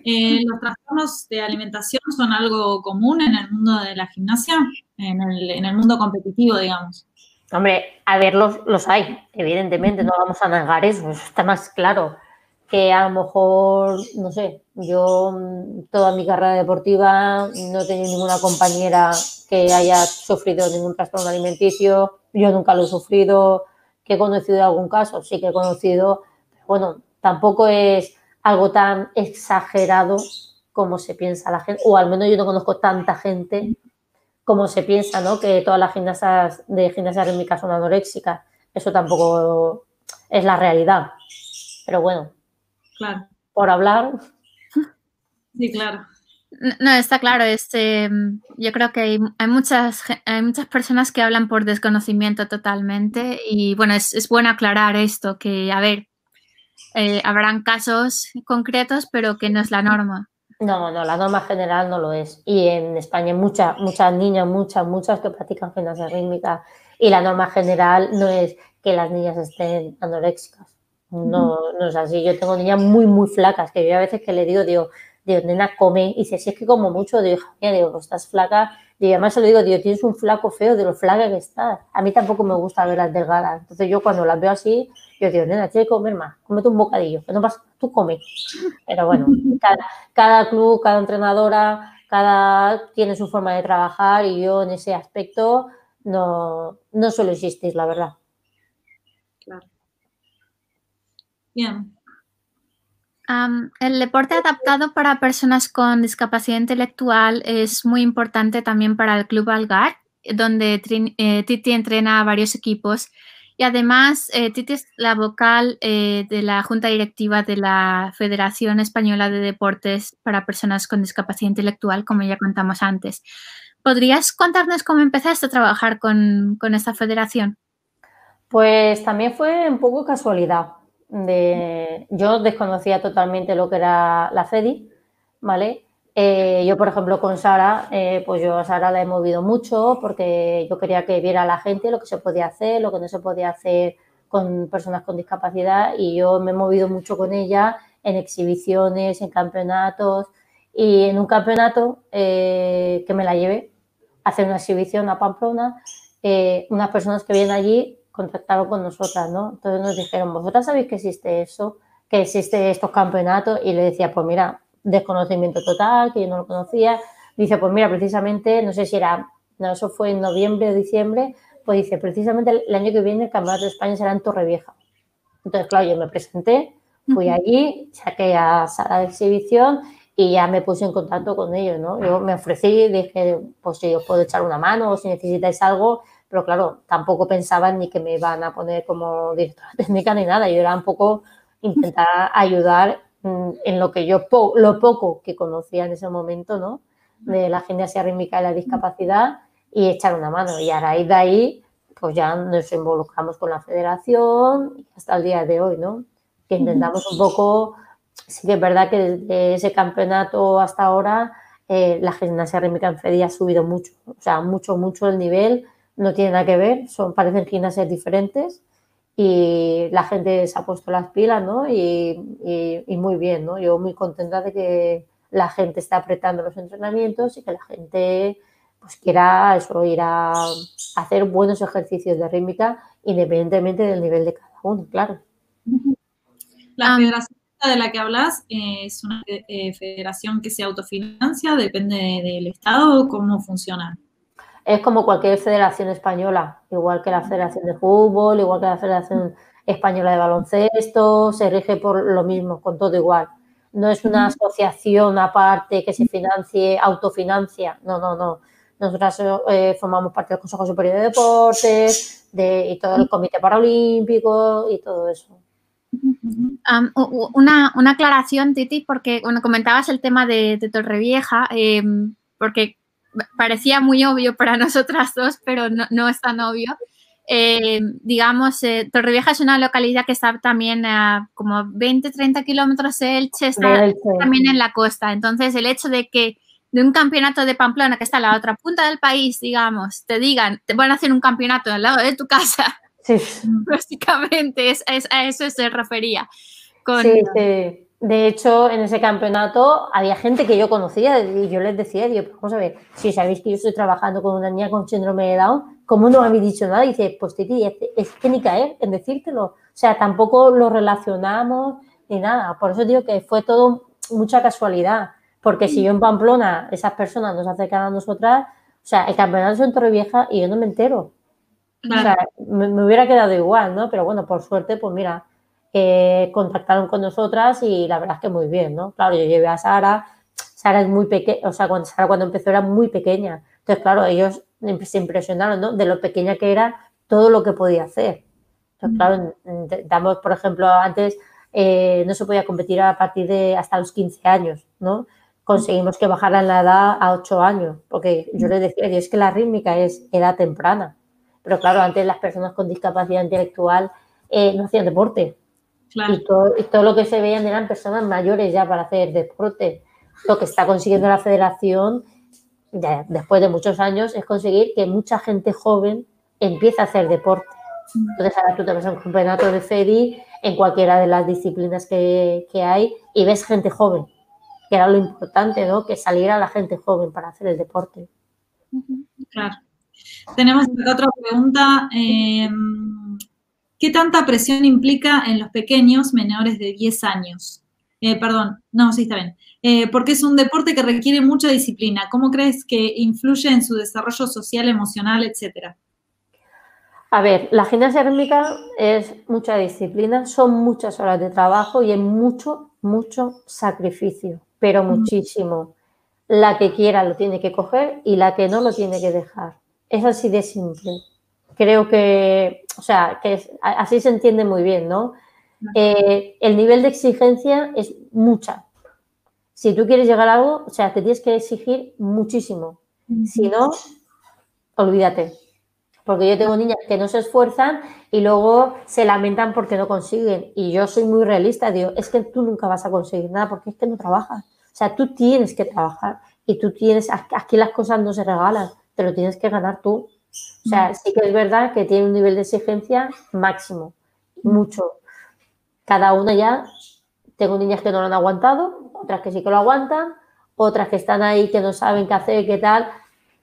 Eh, ¿Los trastornos de alimentación son algo común en el mundo de la gimnasia? En el, mundo competitivo, digamos. Hombre, a ver, los, hay, evidentemente, no vamos a negar eso, eso está más claro. Que a lo mejor, no sé, yo mm, toda mi carrera deportiva no he tenido ninguna compañera que haya sufrido ningún trastorno alimenticio, yo nunca lo he sufrido, que he conocido algún caso, sí que he conocido bueno, tampoco es algo tan exagerado como se piensa la gente, o al menos yo no conozco tanta gente como se piensa, ¿no? Que todas las gimnastas de gimnasia rítmica son anoréxicas. Eso tampoco es la realidad. Pero bueno, claro. por hablar. Sí, claro. No, está claro. Este, yo creo que hay, muchas, hay muchas personas que hablan por desconocimiento totalmente y bueno, es, es bueno aclarar esto, que a ver, eh, habrán casos concretos, pero que no es la norma. No, no, la norma general no lo es. Y en España hay muchas, muchas niñas, muchas, muchas que practican gimnasia rítmica. Y la norma general no es que las niñas estén anoréxicas. No, no es así. Yo tengo niñas muy, muy flacas que yo a veces que le digo, digo, digo, nena, come. Y si es que como mucho, digo, hija digo, pues estás flaca. Y además se lo digo, digo, tienes un flaco feo de lo flaca que estás. A mí tampoco me gusta ver las delgadas. Entonces yo cuando las veo así, yo digo, nena, tienes que comer más, cómete un bocadillo, que no pasa, tú comes. Pero bueno, cada, club, cada entrenadora, cada tiene su forma de trabajar y yo en ese aspecto no, no suelo existir, la verdad. Claro. Bien. el deporte adaptado para personas con discapacidad intelectual es muy importante también para el Club Algar, donde eh, Titi entrena a varios equipos y además, eh, Titi es la vocal eh, de la Junta Directiva de la Federación Española de Deportes para Personas con Discapacidad Intelectual, como ya contamos antes. ¿Podrías contarnos cómo empezaste a trabajar con, esta federación? Pues también fue un poco casualidad. Yo desconocía totalmente lo que era la FEDI, ¿vale? Eh, yo, por ejemplo, con Sara, eh, pues yo a Sara la he movido mucho porque yo quería que viera a la gente lo que se podía hacer, lo que no se podía hacer con personas con discapacidad y yo me he movido mucho con ella en exhibiciones, en campeonatos y en un campeonato eh, que me la llevé a hacer una exhibición a Pamplona, unas personas que vienen allí contactaron con nosotras, ¿no? Entonces nos dijeron, ¿vosotras sabéis que existe eso? Que existe estos campeonatos y le decía, pues mira, desconocimiento total, que yo no lo conocía. Dice, pues mira, precisamente, no sé si era, no, eso fue en noviembre o diciembre, pues dice, precisamente el año que viene el Campeonato de España será en Torrevieja. Entonces, claro, yo me presenté, fui allí, saqué a sala de exhibición y ya me puse en contacto con ellos, ¿no? Yo me ofrecí, dije, pues si os puedo echar una mano o si necesitáis algo, pero claro, tampoco pensaban ni que me iban a poner como directora técnica ni nada, yo era un poco intentar ayudar en lo que yo, lo poco que conocía en ese momento, ¿no? De la gimnasia rítmica y la discapacidad y echar una mano. Y a raíz de ahí, pues ya nos involucramos con la federación hasta el día de hoy, ¿no? Que intentamos un poco sí que es verdad que desde ese campeonato hasta ahora eh, la gimnasia rítmica en Fedi ha subido mucho, o sea, mucho, mucho el nivel, no tiene nada que ver, son, parecen gimnasias diferentes y la gente se ha puesto las pilas, ¿no? Y, muy bien, ¿no? Yo muy contenta de que la gente está apretando los entrenamientos y que la gente pues quiera eso, ir a hacer buenos ejercicios de rítmica independientemente del nivel de cada uno, claro. La federación de la que hablas eh, es una eh, federación que se autofinancia, depende del Estado, ¿cómo funciona? Es como cualquier federación española, igual que la Federación de Fútbol, igual que la Federación Española de Baloncesto, se rige por lo mismo, con todo igual. No es una asociación aparte que se financie, autofinancia, no, no, no. Nosotras eh, formamos parte del Consejo Superior de Deportes de, y todo el Comité Paralímpico y todo eso. Una, una, aclaración, Titi, porque bueno, comentabas el tema de, Torrevieja, em, porque parecía muy obvio para nosotras dos, pero no, es tan obvio. Em, digamos, eh, Torrevieja es una localidad que está también a como 20, 30 kilómetros de Elche, está también en la costa. Entonces, el hecho de que de un campeonato de Pamplona que está a la otra punta del país, digamos, te digan, te van a hacer un campeonato al lado de tu casa, Sí. Básicamente, es, a eso se refería. Sí, sí. De hecho, en ese campeonato había gente que yo conocía y yo les decía, digo, pues vamos a ver, si sabéis que yo estoy trabajando con una niña con síndrome de Down, ¿cómo no habéis dicho nada? Y dice, pues Titi, es, que ni caer en decírtelo. O sea, tampoco lo relacionamos ni nada. Por eso digo que fue todo mucha casualidad. Porque si yo en Pamplona, esas personas nos acercan a nosotras, o sea, el campeonato es en Torrevieja y yo no me entero. O sea, me, hubiera quedado igual, ¿no? Pero bueno, por suerte, pues mira, eh, contactaron con nosotras y la verdad es que muy bien, ¿no? Claro, yo llevé a Sara, Sara es muy pequeña, o sea, cuando Sara cuando empezó era muy pequeña. Entonces, claro, ellos se impresionaron, ¿no? De lo pequeña que era, todo lo que podía hacer. Entonces, claro, damos, por ejemplo, antes eh, no se podía competir a partir de hasta los 15 años, ¿no? Conseguimos que bajaran la edad a 8 años, porque yo les decía, es que la rítmica es edad temprana. Pero claro, antes las personas con discapacidad intelectual eh, no hacían deporte. Y, todo, y, todo, lo que se veían eran personas mayores ya para hacer deporte. Lo que está consiguiendo la federación, después de muchos años, es conseguir que mucha gente joven empiece a hacer deporte. Entonces ahora tú te vas a un campeonato de FEDI en cualquiera de las disciplinas que, que hay y ves gente joven, que era lo importante, ¿no? Que saliera la gente joven para hacer el deporte. Claro. Tenemos otra pregunta. Eh, ¿Qué tanta presión implica en los pequeños menores de 10 años? Eh, perdón, no, sí está bien. Eh, porque es un deporte que requiere mucha disciplina. ¿Cómo crees que influye en su desarrollo social, emocional, etcétera? A ver, la gimnasia rítmica es mucha disciplina, son muchas horas de trabajo y es mucho, mucho sacrificio, pero muchísimo. La que quiera lo tiene que coger y la que no lo tiene que dejar. Es así de simple. Creo que, o sea, que así se entiende muy bien, ¿no? Eh, el nivel de exigencia es mucha. Si tú quieres llegar a algo, o sea, te tienes que exigir muchísimo. Si no, olvídate. Porque yo tengo niñas que no se esfuerzan y luego se lamentan porque no consiguen. Y yo soy muy realista, digo, es que tú nunca vas a conseguir nada porque es que no trabajas. O sea, tú tienes que trabajar y tú tienes, aquí las cosas no se regalan te lo tienes que ganar tú. O sea, sí que es verdad que tiene un nivel de exigencia máximo, mucho. Cada una ya, tengo niñas que no lo han aguantado, otras que sí que lo aguantan, otras que están ahí que no saben qué hacer, qué tal,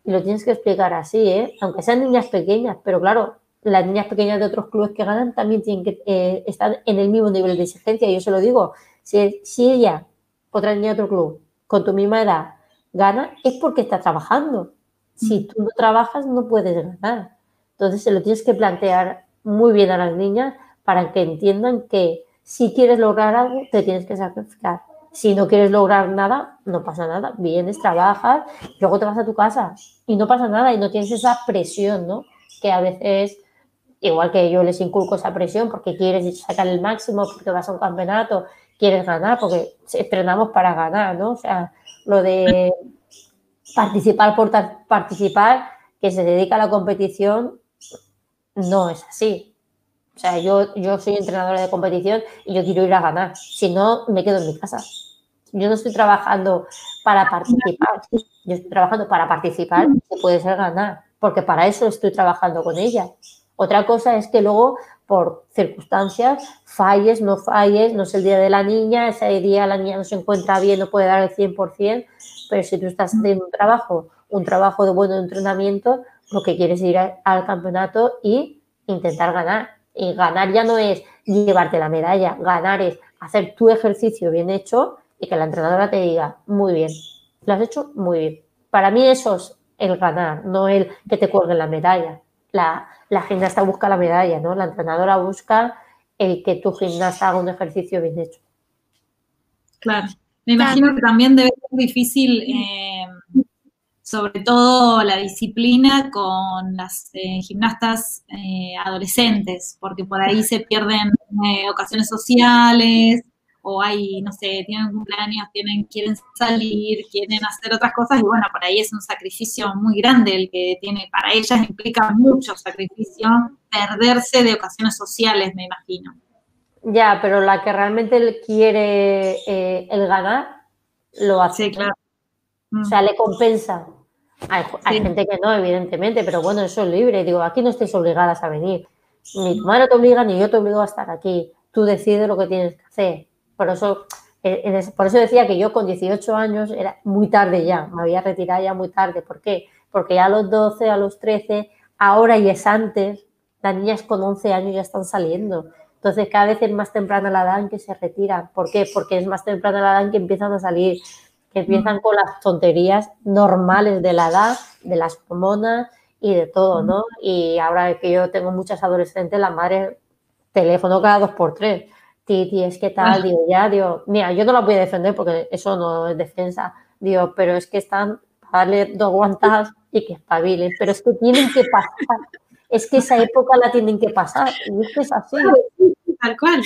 y lo tienes que explicar así, ¿eh? Aunque sean niñas pequeñas, pero claro, las niñas pequeñas de otros clubes que ganan también tienen que eh, estar en el mismo nivel de exigencia. Yo se lo digo, si, si ella otra niña de otro club, con tu misma edad, gana, es porque está trabajando. Si tú no trabajas, no puedes ganar. Entonces, se lo tienes que plantear muy bien a las niñas para que entiendan que si quieres lograr algo, te tienes que sacrificar. Si no quieres lograr nada, no pasa nada. Vienes, trabajas, luego te vas a tu casa y no pasa nada y no tienes esa presión, ¿no? Que a veces, igual que yo les inculco esa presión porque quieres sacar el máximo, porque vas a un campeonato, quieres ganar, porque entrenamos para ganar, ¿no? O sea, lo de participar por participar, que se dedica a la competición, no es así. O sea, yo, yo soy entrenadora de competición y yo quiero ir a ganar. Si no, me quedo en mi casa. Yo no estoy trabajando para participar. Yo estoy trabajando para participar, que puede ser ganar, porque para eso estoy trabajando con ella. Otra cosa es que luego, por circunstancias, falles, no falles, no es el día de la niña, ese día la niña no se encuentra bien, no puede dar el 100%, pero si tú estás haciendo un trabajo, un trabajo de buen entrenamiento, lo que quieres es ir al campeonato y intentar ganar. Y ganar ya no es llevarte la medalla, ganar es hacer tu ejercicio bien hecho y que la entrenadora te diga, muy bien, lo has hecho muy bien. Para mí eso es el ganar, no el que te cuelguen la medalla. La, gimnasta busca la medalla, ¿no? La entrenadora busca el que tu gimnasta haga un ejercicio bien hecho. Claro. Me imagino que también debe ser difícil eh, sobre todo la disciplina con las eh, gimnastas eh, adolescentes, porque por ahí se pierden eh, ocasiones sociales o hay, no sé, tienen cumpleaños, tienen, quieren salir, quieren hacer otras cosas y bueno, por ahí es un sacrificio muy grande el que tiene, para ellas implica mucho sacrificio perderse de ocasiones sociales, me imagino. Ya, pero la que realmente quiere el ganar, lo hace. Sí, claro. O sea, le compensa hay, gente que no, evidentemente, pero bueno, eso es libre. Digo, aquí no estáis obligadas a venir. Ni tu madre te obliga, ni yo te obligo a estar aquí. Tú decides lo que tienes que hacer. Por eso, eh, por eso decía que yo con 18 años era muy tarde ya, me había retirado ya muy tarde. ¿Por qué? Porque ya a los 12, a los 13, ahora y es antes, las niñas con 11 años ya están saliendo. Entonces, cada vez es más temprana la edad en que se retiran. ¿Por qué? Porque es más temprana la edad en que empiezan a salir que empiezan con las tonterías normales de la edad, de las hormonas y de todo, ¿no? Y ahora que yo tengo muchas adolescentes, la madre, teléfono cada dos por tres. Titi, es que tal, digo, ya, digo, mira, yo no la voy a defender porque eso no es defensa, digo, pero es que están para darle dos guantas y que espabilen, pero es que tienen que pasar, es que esa época la tienen que pasar, y es que es así. Tal cual.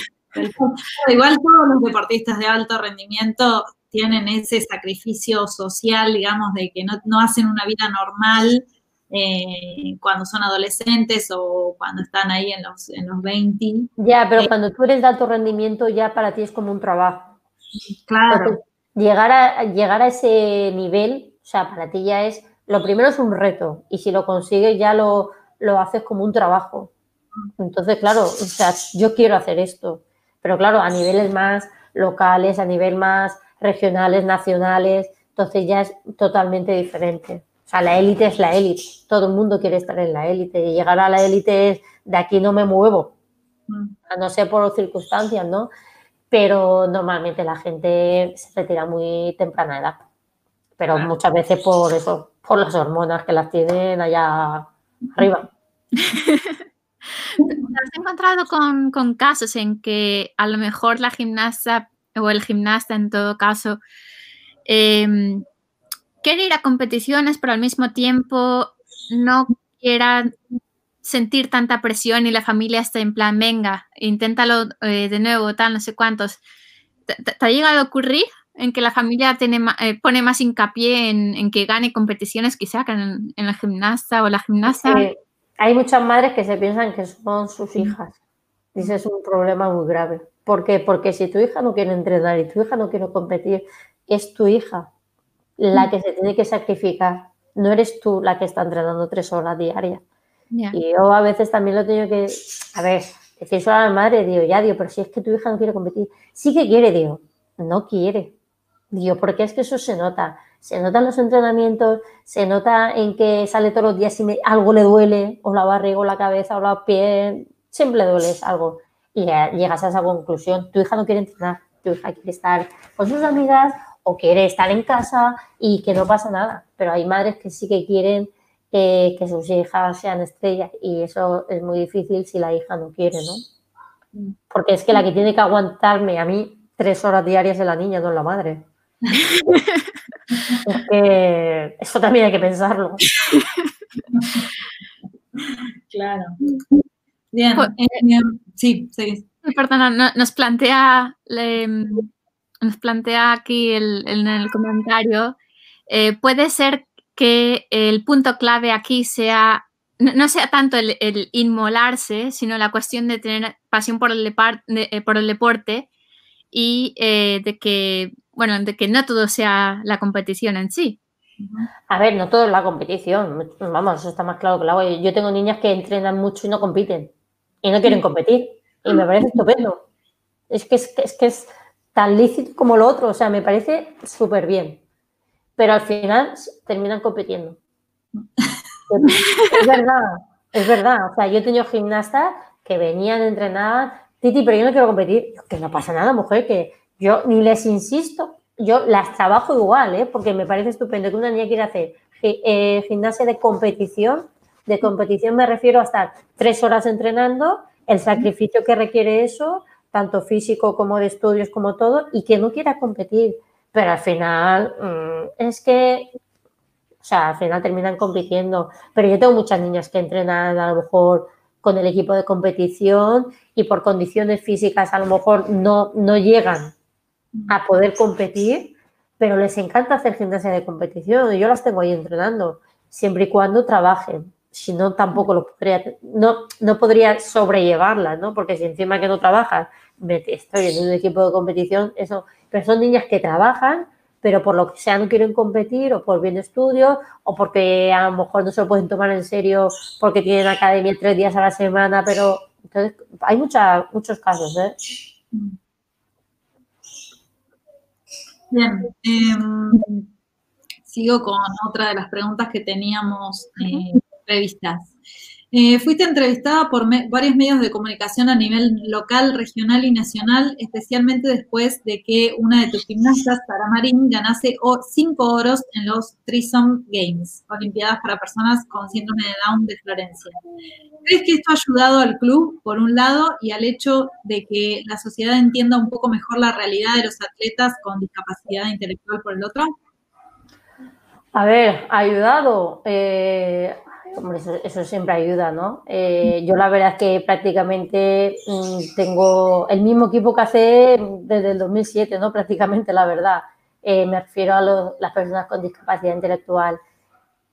Igual todos los deportistas de alto rendimiento tienen ese sacrificio social, digamos, de que no, hacen una vida normal eh, cuando son adolescentes o cuando están ahí en los, en los 20. Ya, pero eh, cuando tú eres de alto rendimiento ya para ti es como un trabajo. Claro. llegar a, llegar a ese nivel, o sea, para ti ya es, lo primero es un reto y si lo consigues ya lo, lo haces como un trabajo. Entonces, claro, o sea, yo quiero hacer esto, pero claro, a niveles más locales, a nivel más regionales, nacionales, entonces ya es totalmente diferente. O sea, la élite es la élite, todo el mundo quiere estar en la élite y llegar a la élite es de aquí no me muevo, mm. a no ser por circunstancias, ¿no? Pero normalmente la gente se retira muy temprana edad, pero muchas veces por eso, por las hormonas que las tienen allá arriba. ¿Te has encontrado con, con, casos en que a lo mejor la gimnasta o el gimnasta en todo caso, eh, quiere ir a competiciones, pero al mismo tiempo no quiera sentir tanta presión y la familia está en plan, venga, inténtalo eh, de nuevo, tal, no sé cuántos. ¿Te, ha llegado a ocurrir en que la familia tiene, eh, pone más hincapié en, que gane competiciones quizá que en, en, la gimnasta o la gimnasta? hay muchas madres que se piensan que son sus hijas. Ese es un problema muy grave. ¿Por qué? Porque si tu hija no quiere entrenar y tu hija no quiere competir, es tu hija la que se tiene que sacrificar. No eres tú la que está entrenando tres horas diarias. Y yo a veces también lo tengo que, a ver, decir solo a la madre, digo, ya, digo, pero si es que tu hija no quiere competir, sí que quiere, digo, no quiere. Digo, porque es que eso se nota. Se nota en los entrenamientos, se nota en que sale todos los días y algo le duele, o la barriga, o la cabeza, o los pies, siempre le duele algo y llegas a esa conclusión. Tu hija no quiere entrenar, tu hija quiere estar con sus amigas o quiere estar en casa y que no pasa nada. Pero hay madres que sí que quieren eh, que sus hijas sean estrellas y eso es muy difícil si la hija no quiere, ¿no? Porque es que la que tiene que aguantarme a mí tres horas diarias es la niña, no es la madre. es que eso también hay que pensarlo. Claro. Bien. Pues, eh, sí, sí. Perdona, nos plantea, nos plantea aquí en el comentario, eh, puede ser que el punto clave aquí sea, no, sea tanto el, inmolarse, sino la cuestión de tener pasión por el, eh, por el deporte y eh, de que, bueno, de que no todo sea la competición en sí. A ver, no todo es la competición, vamos, eso está más claro que hago. Yo tengo niñas que entrenan mucho y no compiten y no quieren competir y me parece estupendo. Es que es, es que es tan lícito como lo otro, o sea, me parece súper bien pero al final terminan compitiendo. es verdad, es verdad. O sea, yo he tenido gimnastas que venían a entrenar, Titi, pero yo no quiero competir. Que no pasa nada, mujer, que yo ni les insisto, yo las trabajo igual, ¿eh? porque me parece estupendo que una niña quiera hacer eh, gimnasia de competición. De competición me refiero a estar tres horas entrenando, el sacrificio que requiere eso, tanto físico como de estudios como todo, y que no quiera competir pero al final mm, es que, o sea, al final terminan compitiendo. Pero yo tengo muchas niñas que entrenan a lo mejor con el equipo de competición y por condiciones físicas a lo mejor no, no llegan a poder competir, pero les encanta hacer gimnasia de competición yo las tengo ahí entrenando, siempre y cuando trabajen. Si no, tampoco lo podría, no, no podría sobrellevarla, ¿no? Porque si encima que no trabajas, estoy en un equipo de competición, eso pero son niñas que trabajan, pero por lo que sea no quieren competir o por bien de estudio o porque a lo mejor no se lo pueden tomar en serio porque tienen academia tres días a la semana, pero entonces hay mucha, muchos casos, ¿eh? Bien, em, sigo con otra de las preguntas que teníamos eh, previstas. Eh, fuiste entrevistada por varios medios de comunicación a nivel local, regional y nacional, especialmente después de que una de tus gimnastas, Sara Marín, ganase cinco oros en los Trisom Games, Olimpiadas para personas con síndrome de Down de Florencia. ¿Crees que esto ha ayudado al club, por un lado, y al hecho de que la sociedad entienda un poco mejor la realidad de los atletas con discapacidad intelectual por el otro? A ver, ha ayudado. Eh, Hombre, eso, siempre ayuda, ¿no? Eh, yo la verdad es que prácticamente mm, tengo el mismo equipo que hace desde el 2007, ¿no? Prácticamente, la verdad. Eh, me refiero a las personas con discapacidad intelectual.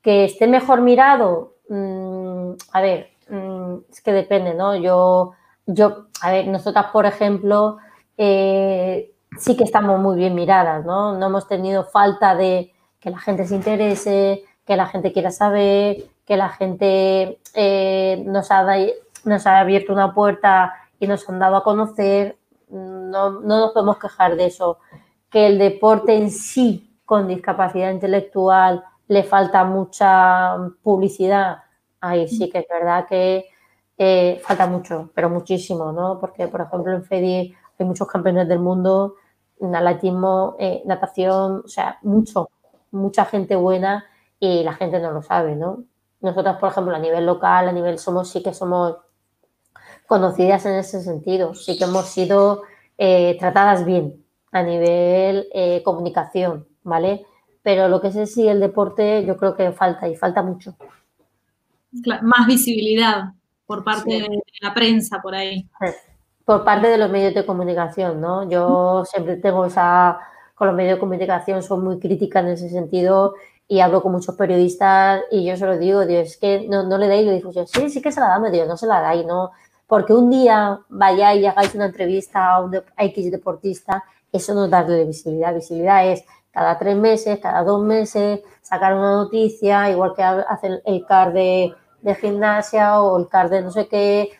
Que esté mejor mirado, mm, a ver, mm, es que depende, ¿no? Yo, yo, a ver, nosotras, por ejemplo, eh, sí que estamos muy bien miradas, ¿no? No hemos tenido falta de que la gente se interese, que la gente quiera saber, que la gente eh, nos, ha, nos ha abierto una puerta y nos han dado a conocer, no, nos podemos quejar de eso. Que el deporte en sí, con discapacidad intelectual, le falta mucha publicidad, ahí sí que es verdad que eh, falta mucho, pero muchísimo, ¿no? Porque, por ejemplo, en FEDI hay muchos campeones del mundo, atletismo, eh, natación, o sea, mucho, mucha gente buena y la gente no lo sabe, ¿no? Nosotros, por ejemplo, a nivel local, a nivel somos, sí que somos conocidas en ese sentido, sí que hemos sido eh, tratadas bien a nivel eh, comunicación, ¿vale? Pero lo que es sí el deporte, yo creo que falta y falta mucho. Más visibilidad por parte de la prensa por ahí. Por parte de los medios de comunicación, ¿no? Yo siempre tengo esa, con los medios de comunicación, son muy crítica en ese sentido y hablo con muchos periodistas y yo se lo digo, Dios, es que no, no le dais la difusión. Sí, sí que se la damos, Dios, no se la dais, no. Porque un día vayáis y hagáis una entrevista a un X deportista, eso no es darle visibilidad. Visibilidad es cada tres meses, cada dos meses, sacar una noticia, igual que hacen el CAR de, de gimnasia o el CAR de no sé qué.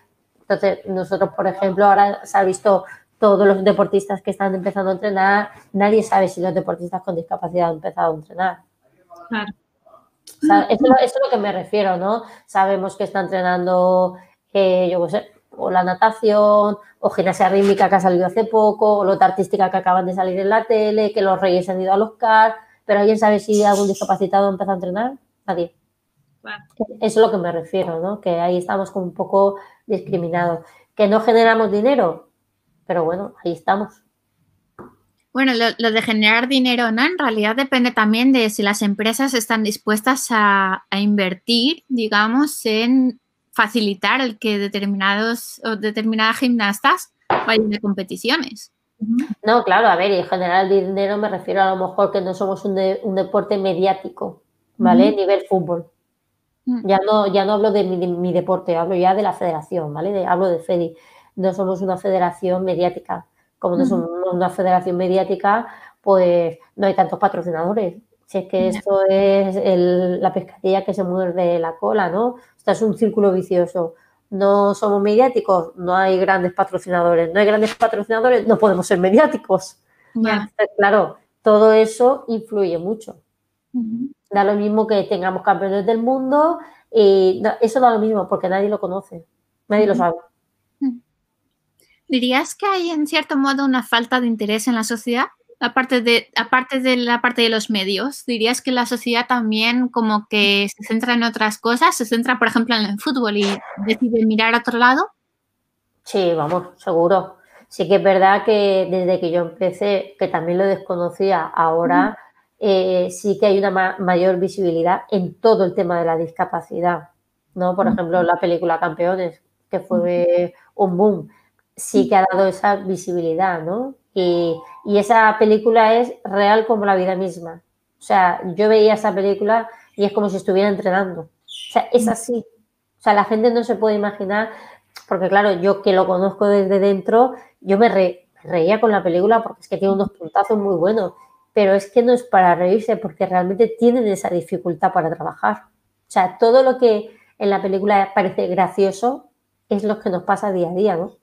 Entonces, nosotros, por ejemplo, ahora se ha visto todos los deportistas que están empezando a entrenar, nadie sabe si los deportistas con discapacidad han empezado a entrenar eso, es lo que me refiero, ¿no? Sabemos que está entrenando, eh, yo qué sé, o la natación, o gimnasia rítmica que ha salido hace poco, o lota artística que acaban de salir en la tele, que los reyes han ido a los CAR, pero ¿alguien sabe si algún discapacitado empezó a entrenar? Nadie. Eso es lo que me refiero, ¿no? Que ahí estamos como un poco discriminados. ¿Que no generamos dinero? Pero bueno, ahí estamos. Bueno, lo, de generar dinero, ¿no? En realidad depende también de si las empresas están dispuestas a, invertir, digamos, en facilitar el que determinados o determinadas gimnastas vayan a competiciones. No, claro, a ver, y en general dinero me refiero a lo mejor que no somos un, deporte mediático, ¿vale? Nivel fútbol. Mm. Ya no, ya no hablo de mi, deporte, hablo ya de la federación, ¿vale? hablo de FEDI. No somos una federación mediática. Como no somos una federación mediática, pues no hay tantos patrocinadores. Si es que esto es la pescadilla que se muerde la cola, ¿no? Esto es un círculo vicioso. No somos mediáticos, no hay grandes patrocinadores. No hay grandes patrocinadores, no podemos ser mediáticos. Claro, todo eso influye mucho. Da lo mismo que tengamos campeones del mundo y eso da lo mismo porque nadie lo conoce, nadie lo sabe. ¿Dirías que hay en cierto modo una falta de interés en la sociedad? Aparte de, aparte de la parte de los medios, ¿dirías que la sociedad también como que se centra en otras cosas? ¿Se centra, por ejemplo, en el fútbol y decide mirar a otro lado? Sí, vamos, seguro. Sí que es verdad que desde que yo empecé, que también lo desconocía, ahora eh, sí que hay una mayor visibilidad en todo el tema de la discapacidad. ¿no? Por ejemplo, la película Campeones, que fue un boom sí que ha dado esa visibilidad, ¿no? Y, esa película es real como la vida misma. O sea, yo veía esa película y es como si estuviera entrenando. O sea, es así. O sea, la gente no se puede imaginar, porque claro, yo que lo conozco desde dentro, yo me, reía con la película porque es que tiene unos puntazos muy buenos, pero es que no es para reírse porque realmente tienen esa dificultad para trabajar. O sea, todo lo que en la película parece gracioso es lo que nos pasa día a día, ¿no?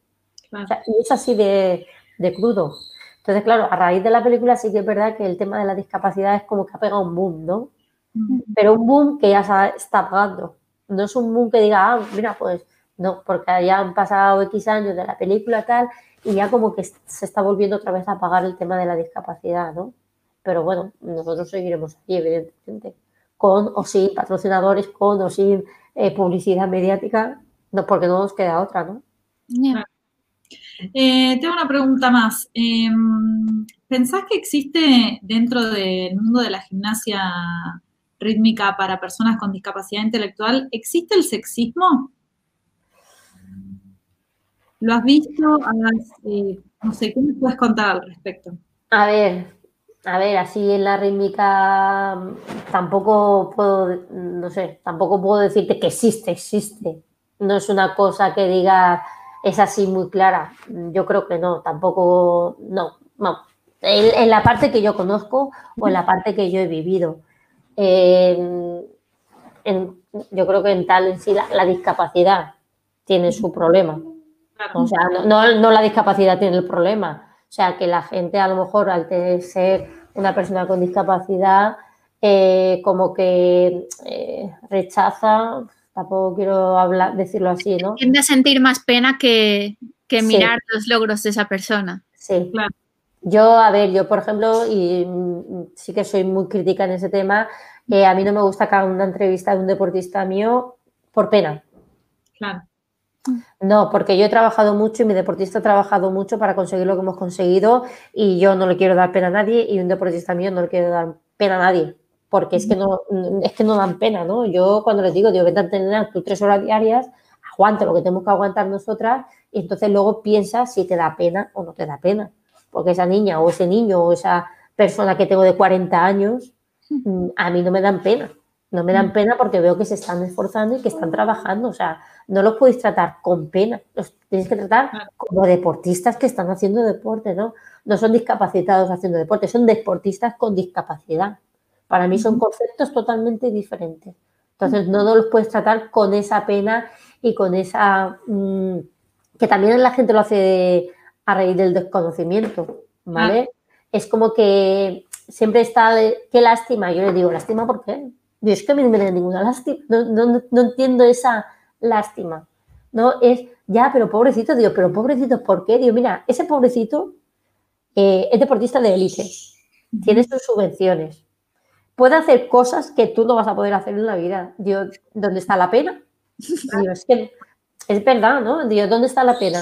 Y es así de, crudo. Entonces, claro, a raíz de la película sí que es verdad que el tema de la discapacidad es como que ha pegado un boom, ¿no? Pero un boom que ya está pagando. No es un boom que diga, ah, mira, pues no, porque ya han pasado X años de la película tal y ya como que se está volviendo otra vez a pagar el tema de la discapacidad, ¿no? Pero bueno, nosotros seguiremos aquí, evidentemente, con o sin patrocinadores, con o sin eh, publicidad mediática, no, porque no nos queda otra, ¿no? Eh, tengo una pregunta más. Em, ¿Pensás que existe dentro del mundo de la gimnasia rítmica para personas con discapacidad intelectual, ¿existe el sexismo? ¿Lo has visto? Eh, no sé, ¿qué me puedes contar al respecto? A ver, a ver, así en la rítmica tampoco puedo, no sé, tampoco puedo decirte que existe, existe. No es una cosa que diga es así muy clara. Yo creo que no, tampoco, no, no. En, la parte que yo conozco o en la parte que yo he vivido. yo creo que en tal en sí la, discapacidad tiene su problema. O sea, no, no, la discapacidad tiene el problema. O sea, que la gente a lo mejor al ser una persona con discapacidad, eh, como que eh, rechaza tampoco quiero hablar, decirlo así, ¿no? Tiende a sentir más pena que, mirar los logros de esa persona. Sí, claro. Yo, a ver, yo por ejemplo, y sí que soy muy crítica en ese tema, eh, a mí no me gusta que haga una entrevista de un deportista mío por pena. Claro. No, porque yo he trabajado mucho y mi deportista ha trabajado mucho para conseguir lo que hemos conseguido y yo no le quiero dar pena a nadie y un deportista mío no le quiero dar pena a nadie porque es que no, es que no dan pena, ¿no? Yo cuando les digo, digo, vete a entrenar tus tres horas diarias, aguanta lo que tenemos que aguantar nosotras y entonces luego piensa si te da pena o no te da pena. Porque esa niña o ese niño o esa persona que tengo de 40 años, mm, a mí no me dan pena. No me dan mm. pena porque veo que se están esforzando y que están trabajando. O sea, no los podéis tratar con pena. Los tienes que tratar como deportistas que están haciendo deporte, ¿no? No son discapacitados haciendo deporte, son deportistas con discapacidad. Para mí son conceptos totalmente diferentes. Entonces, no, los puedes tratar con esa pena y con esa... Mm, que también la gente lo hace a raíz del desconocimiento, ¿vale? Es como que siempre está, qué lástima. Yo le digo, ¿lástima por qué? Yo es que a mí no me da ninguna lástima. No, entiendo esa lástima. No es, ya, pero pobrecito, digo, pero pobrecito, ¿por qué? Digo, mira, ese pobrecito eh, es deportista de élite, tiene sus subvenciones, puede hacer cosas que tú no vas a poder hacer en la vida. Digo, ¿dónde está la pena? Digo, es que es verdad, ¿no? Digo, ¿dónde está la pena?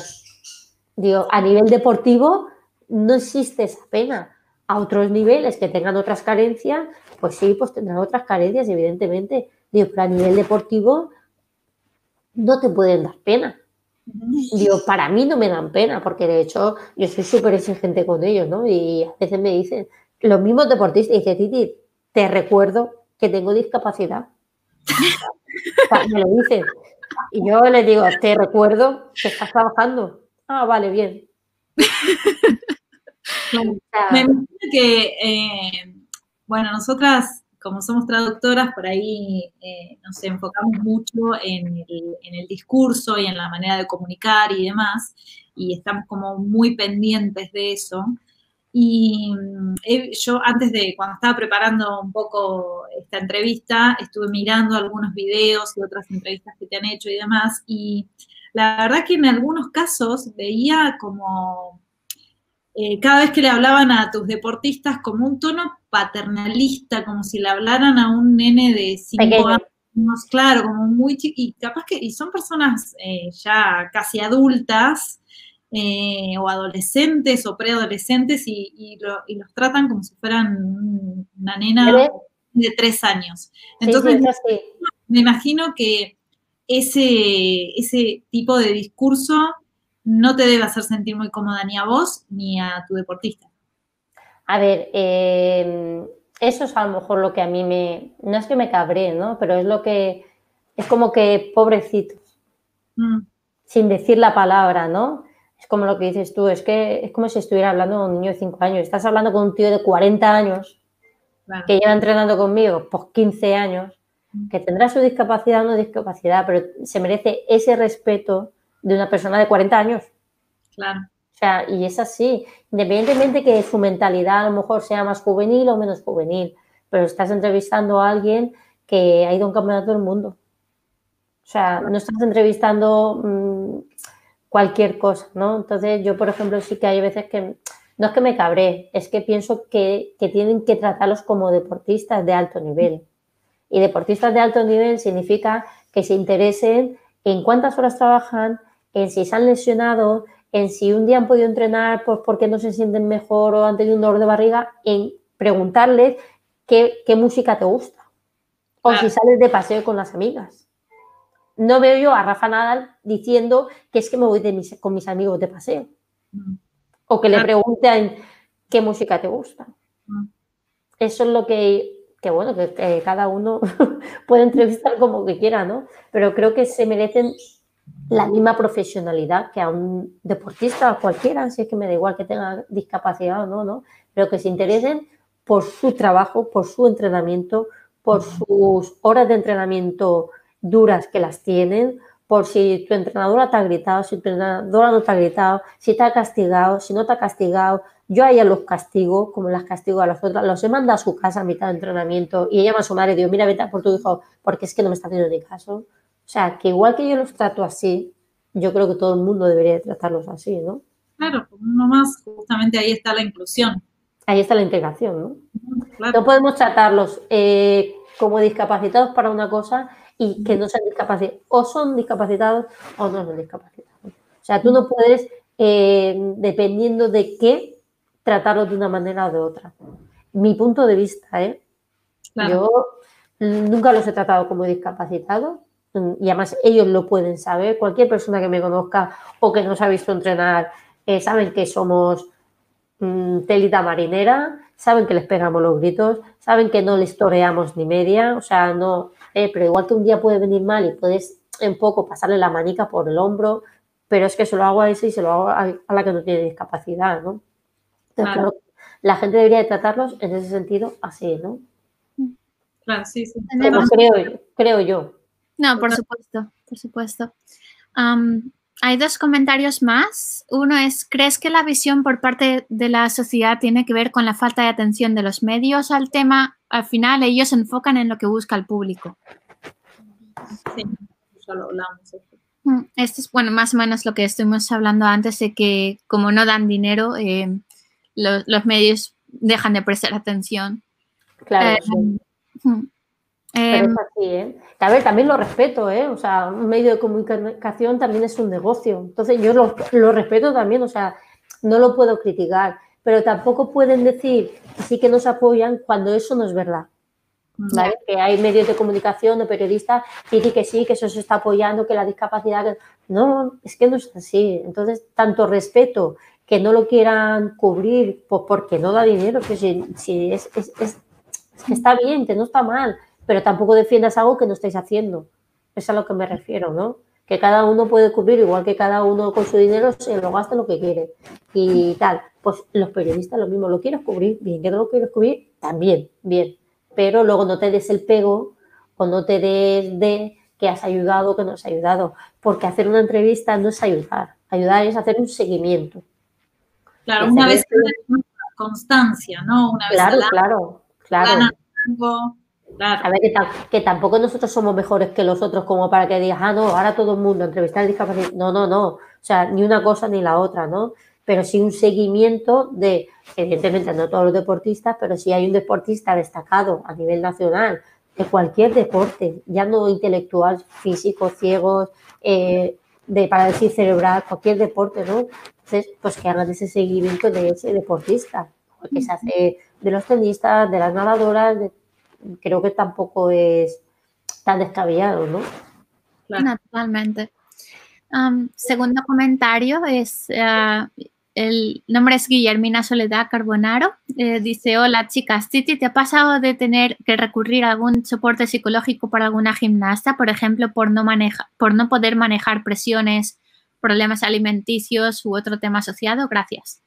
Digo, a nivel deportivo no existe esa pena. A otros niveles que tengan otras carencias, pues sí, pues tendrán otras carencias, evidentemente. Digo, pero a nivel deportivo no te pueden dar pena. Digo, para mí no me dan pena, porque de hecho yo soy súper exigente con ellos, ¿no? Y a veces me dicen, los mismos deportistas, dice Titi, te recuerdo que tengo discapacidad. me lo dicen. Y yo les digo, te recuerdo que estás trabajando. Ah, vale, bien. Me imagino que, eh, bueno, nosotras, como somos traductoras, por ahí eh, nos enfocamos mucho en el, en el discurso y en la manera de comunicar y demás, y estamos como muy pendientes de eso. Y mm, yo antes de, cuando estaba preparando un poco esta entrevista, estuve mirando algunos videos y otras entrevistas que te han hecho y demás, y la verdad que en algunos casos veía como eh, cada vez que le hablaban a tus deportistas como un tono paternalista, como si le hablaran a un nene de cinco años, claro, como muy chiquito, y capaz que, y son personas eh, ya casi adultas, eh, o adolescentes o preadolescentes y, los tratan como si fueran una nena de tres años. Entonces, me imagino que ese, ese tipo de discurso no te debe hacer sentir muy cómoda ni a vos ni a tu deportista. A ver, em, eso es a lo mejor lo que a mí me, no es que me cabré, ¿no? Pero es lo que, es como que pobrecitos, mm. sin decir la palabra, ¿no? Es como lo que dices tú, es que es como si estuviera hablando con un niño de 5 años. Estás hablando con un tío de 40 años que lleva entrenando conmigo por 15 años, mm. que tendrá su discapacidad o no discapacidad, pero se merece ese respeto de una persona de 40 años. Claro. O sea, y es así, independientemente que su mentalidad a lo mejor sea más juvenil o menos juvenil, pero estás entrevistando a alguien que ha ido a un campeonato del mundo. O sea, no estás entrevistando mm, cualquier cosa, ¿no? Entonces, yo, por ejemplo, sí que hay veces que, no es que me cabré, es que pienso que, que tienen que tratarlos como deportistas de alto nivel. Y deportistas de alto nivel significa que se interesen en cuántas horas trabajan, en si se han lesionado, en si un día han podido entrenar pues porque no se sienten mejor o han tenido un dolor de barriga, en preguntarles qué, música te gusta o si sales de paseo con las amigas. No veo yo a Rafa Nadal diciendo que es que me voy con mis amigos de paseo. Mm. O que le pregunten qué música te gusta. Mm. Eso es lo que, que bueno, que, cada uno puede entrevistar como que quiera, ¿no? Pero creo que se merecen la misma profesionalidad que a un deportista o cualquiera, si es que me da igual que tenga discapacidad o no, ¿no? Pero que se interesen por su trabajo, por su entrenamiento, por sus horas de entrenamiento duras que las tienen, por si tu entrenadora te ha gritado, si tu entrenadora no te ha gritado, si te ha castigado, si no te ha castigado. Yo a ella los castigo, como las castigo a las otras, los he mandado a su casa a mitad de entrenamiento y ella llama a su madre y digo, mira, vete por tu hijo, porque es que no me está haciendo ni caso. O sea, que igual que yo los trato así, yo creo que todo el mundo debería tratarlos así, ¿no? Claro, uno más, justamente ahí está la inclusión. Ahí está la integración, ¿no? No podemos tratarlos eh, como discapacitados para una cosa y que no sean discapacitados. O son discapacitados o no son discapacitados. O sea, tú no puedes, eh, dependiendo de qué, tratarlos de una manera o de otra. Mi punto de vista, ¿eh? Yo nunca los he tratado como discapacitados y además ellos lo pueden saber. Cualquier persona que me conozca o que nos ha visto entrenar eh, saben que somos mm, telita marinera, saben que les pegamos los gritos, saben que no les toreamos ni media, o sea, no, eh, pero igual que un día puede venir mal y puedes un poco pasarle la manica por el hombro, pero es que se lo hago a ese y se lo hago a, la que no tiene discapacidad, ¿no? la gente debería de tratarlos en ese sentido así, ¿no? Claro, sí, sí. creo, creo yo. No, por supuesto, por supuesto. Hay dos comentarios más. Uno es, ¿crees que la visión por parte de la sociedad tiene que ver con la falta de atención de los medios al tema? Al final ellos se enfocan en lo que busca el público. Sí, ya lo hablamos. Mm, esto es, bueno, más o menos lo que estuvimos hablando antes de que como no dan dinero, eh, los medios dejan de prestar atención. Claro. Eh, mm, Pero es así, ¿eh? A ver, también lo respeto, ¿eh? O sea, un medio de comunicación también es un negocio. Entonces yo lo, lo respeto también, o sea, no lo puedo criticar. Pero tampoco pueden decir que sí que nos apoyan cuando eso no es verdad. ¿vale? Que hay medios de comunicación, de periodistas, que sí, que sí, que eso se está apoyando, que la discapacidad... No, es que no es así. Entonces, tanto respeto que no lo quieran cubrir pues porque no da dinero, que si, si es, es, es, que está bien, que no está mal, pero tampoco defiendas algo que no estáis haciendo. Es a lo que me refiero, ¿no? Que cada uno puede cubrir, igual que cada uno con su dinero se lo gasta lo que quiere y tal. Pues los periodistas lo mismo, lo quieres cubrir, bien, que no lo quieres cubrir, también, bien pero luego no te des el pego o no te des de que has ayudado o que no has ayudado, porque hacer una entrevista no es ayudar, ayudar es hacer un seguimiento. Claro, una vez que constancia, ¿no? Una vez claro, claro, claro. Claro. A ver, que, que, tampoco nosotros somos mejores que los otros como para que digas, ah, no, ahora todo el mundo, entrevistar a discapacidad. No, no, no. O sea, ni una cosa ni la otra, ¿no? pero sí un seguimiento de, evidentemente no todos los deportistas, pero si hay un deportista destacado a nivel nacional de cualquier deporte, ya no intelectual, físico, ciegos, eh, de, para decir cerebral, cualquier deporte, ¿no? Entonces, pues que hagan ese seguimiento de ese deportista, que se hace de los tenistas, de las nadadoras, creo que tampoco es tan descabellado, ¿no? Naturalmente. segundo comentario es, uh, el nombre es Guillermina Soledad Carbonaro. Eh, dice, hola chicas, Titi, ¿te ha pasado de tener que recurrir a algún soporte psicológico para alguna gimnasta, por ejemplo, por no, maneja, por no poder manejar presiones, problemas alimenticios u otro tema asociado? Gracias.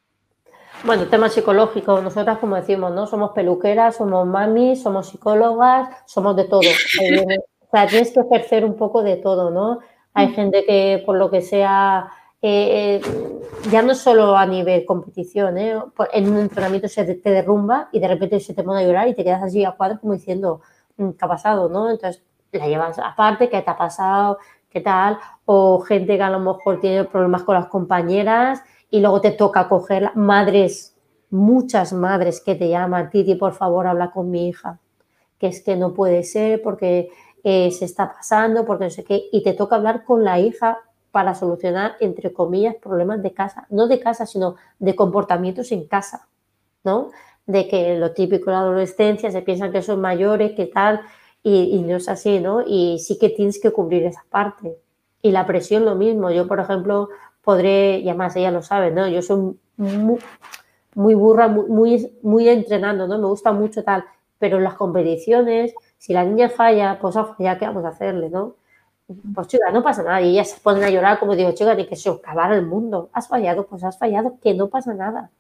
Bueno, tema psicológico, nosotras como decimos, ¿no? Somos peluqueras, somos mamis, somos psicólogas, somos de todo. o sea, tienes que ejercer un poco de todo, ¿no? Hay mm. gente que por lo que sea eh, ya no solo a nivel competición, ¿eh? en un entrenamiento se te, derrumba y de repente se te pone a llorar y te quedas así a cuadro como diciendo, mm, ¿qué ha pasado? ¿no? Entonces la llevas aparte, ¿qué te ha pasado? ¿Qué tal? O gente que a lo mejor tiene problemas con las compañeras y luego te toca coger madres, muchas madres que te llaman, Titi, por favor, habla con mi hija, que es que no puede ser porque eh, se está pasando, porque no sé qué, y te toca hablar con la hija para solucionar, entre comillas, problemas de casa. No de casa, sino de comportamientos en casa, ¿no? De que lo típico de la adolescencia, se piensan que son mayores, que tal, y, no es así, ¿no? Y sí que tienes que cubrir esa parte. Y la presión lo mismo. Yo, por ejemplo, podré, y además ella lo sabe, ¿no? Yo soy muy, burra, muy, muy entrenando, ¿no? Me gusta mucho tal. Pero en las competiciones, si la niña falla, pues a fallar, ¿qué vamos a hacerle, no? pues chica, no pasa nada. Y ellas se ponen a llorar como digo, chica, ni que se acabara el mundo. Has fallado, pues has fallado, que no pasa nada.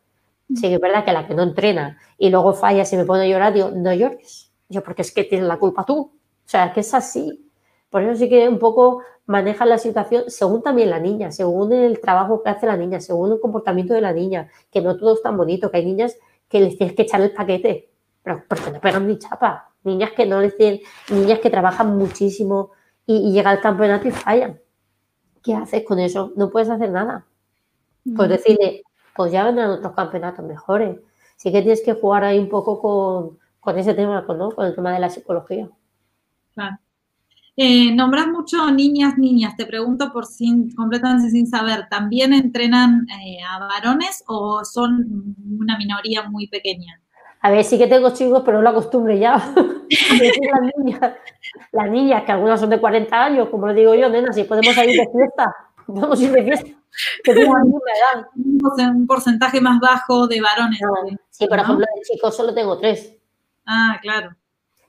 Sí, que es verdad que la que no entrena y luego falla y me pone a llorar, digo, no llores. Yo, porque es que tienes la culpa tú. O sea, que es así. Por eso sí que un poco maneja la situación según también la niña, según el trabajo que hace la niña, según el comportamiento de la niña, que no todo es tan bonito, que hay niñas que les tienes que echar el paquete, pero porque no pegan ni chapa. Niñas que no les tienen, niñas que trabajan muchísimo, y, llega al campeonato y fallan. ¿Qué haces con eso? No puedes hacer nada. Pues decirle, pues ya vendrán otros campeonatos mejores. Sí que tienes que jugar ahí un poco con, ese tema, ¿no? Con el tema de la psicología. Claro. Eh, nombras mucho niñas, niñas. Te pregunto por sin, completamente sin saber, ¿también entrenan eh, a varones o son una minoría muy pequeña? A ver, sí que tengo chicos, pero es la costumbre ya. las, niñas, las niñas, que algunas son de 40 años, como le digo yo, nena, si podemos salir de fiesta, podemos ir de fiesta. Que tengo edad. Un porcentaje más bajo de varones. sí, por ejemplo, de chicos solo tengo tres. Ah, claro.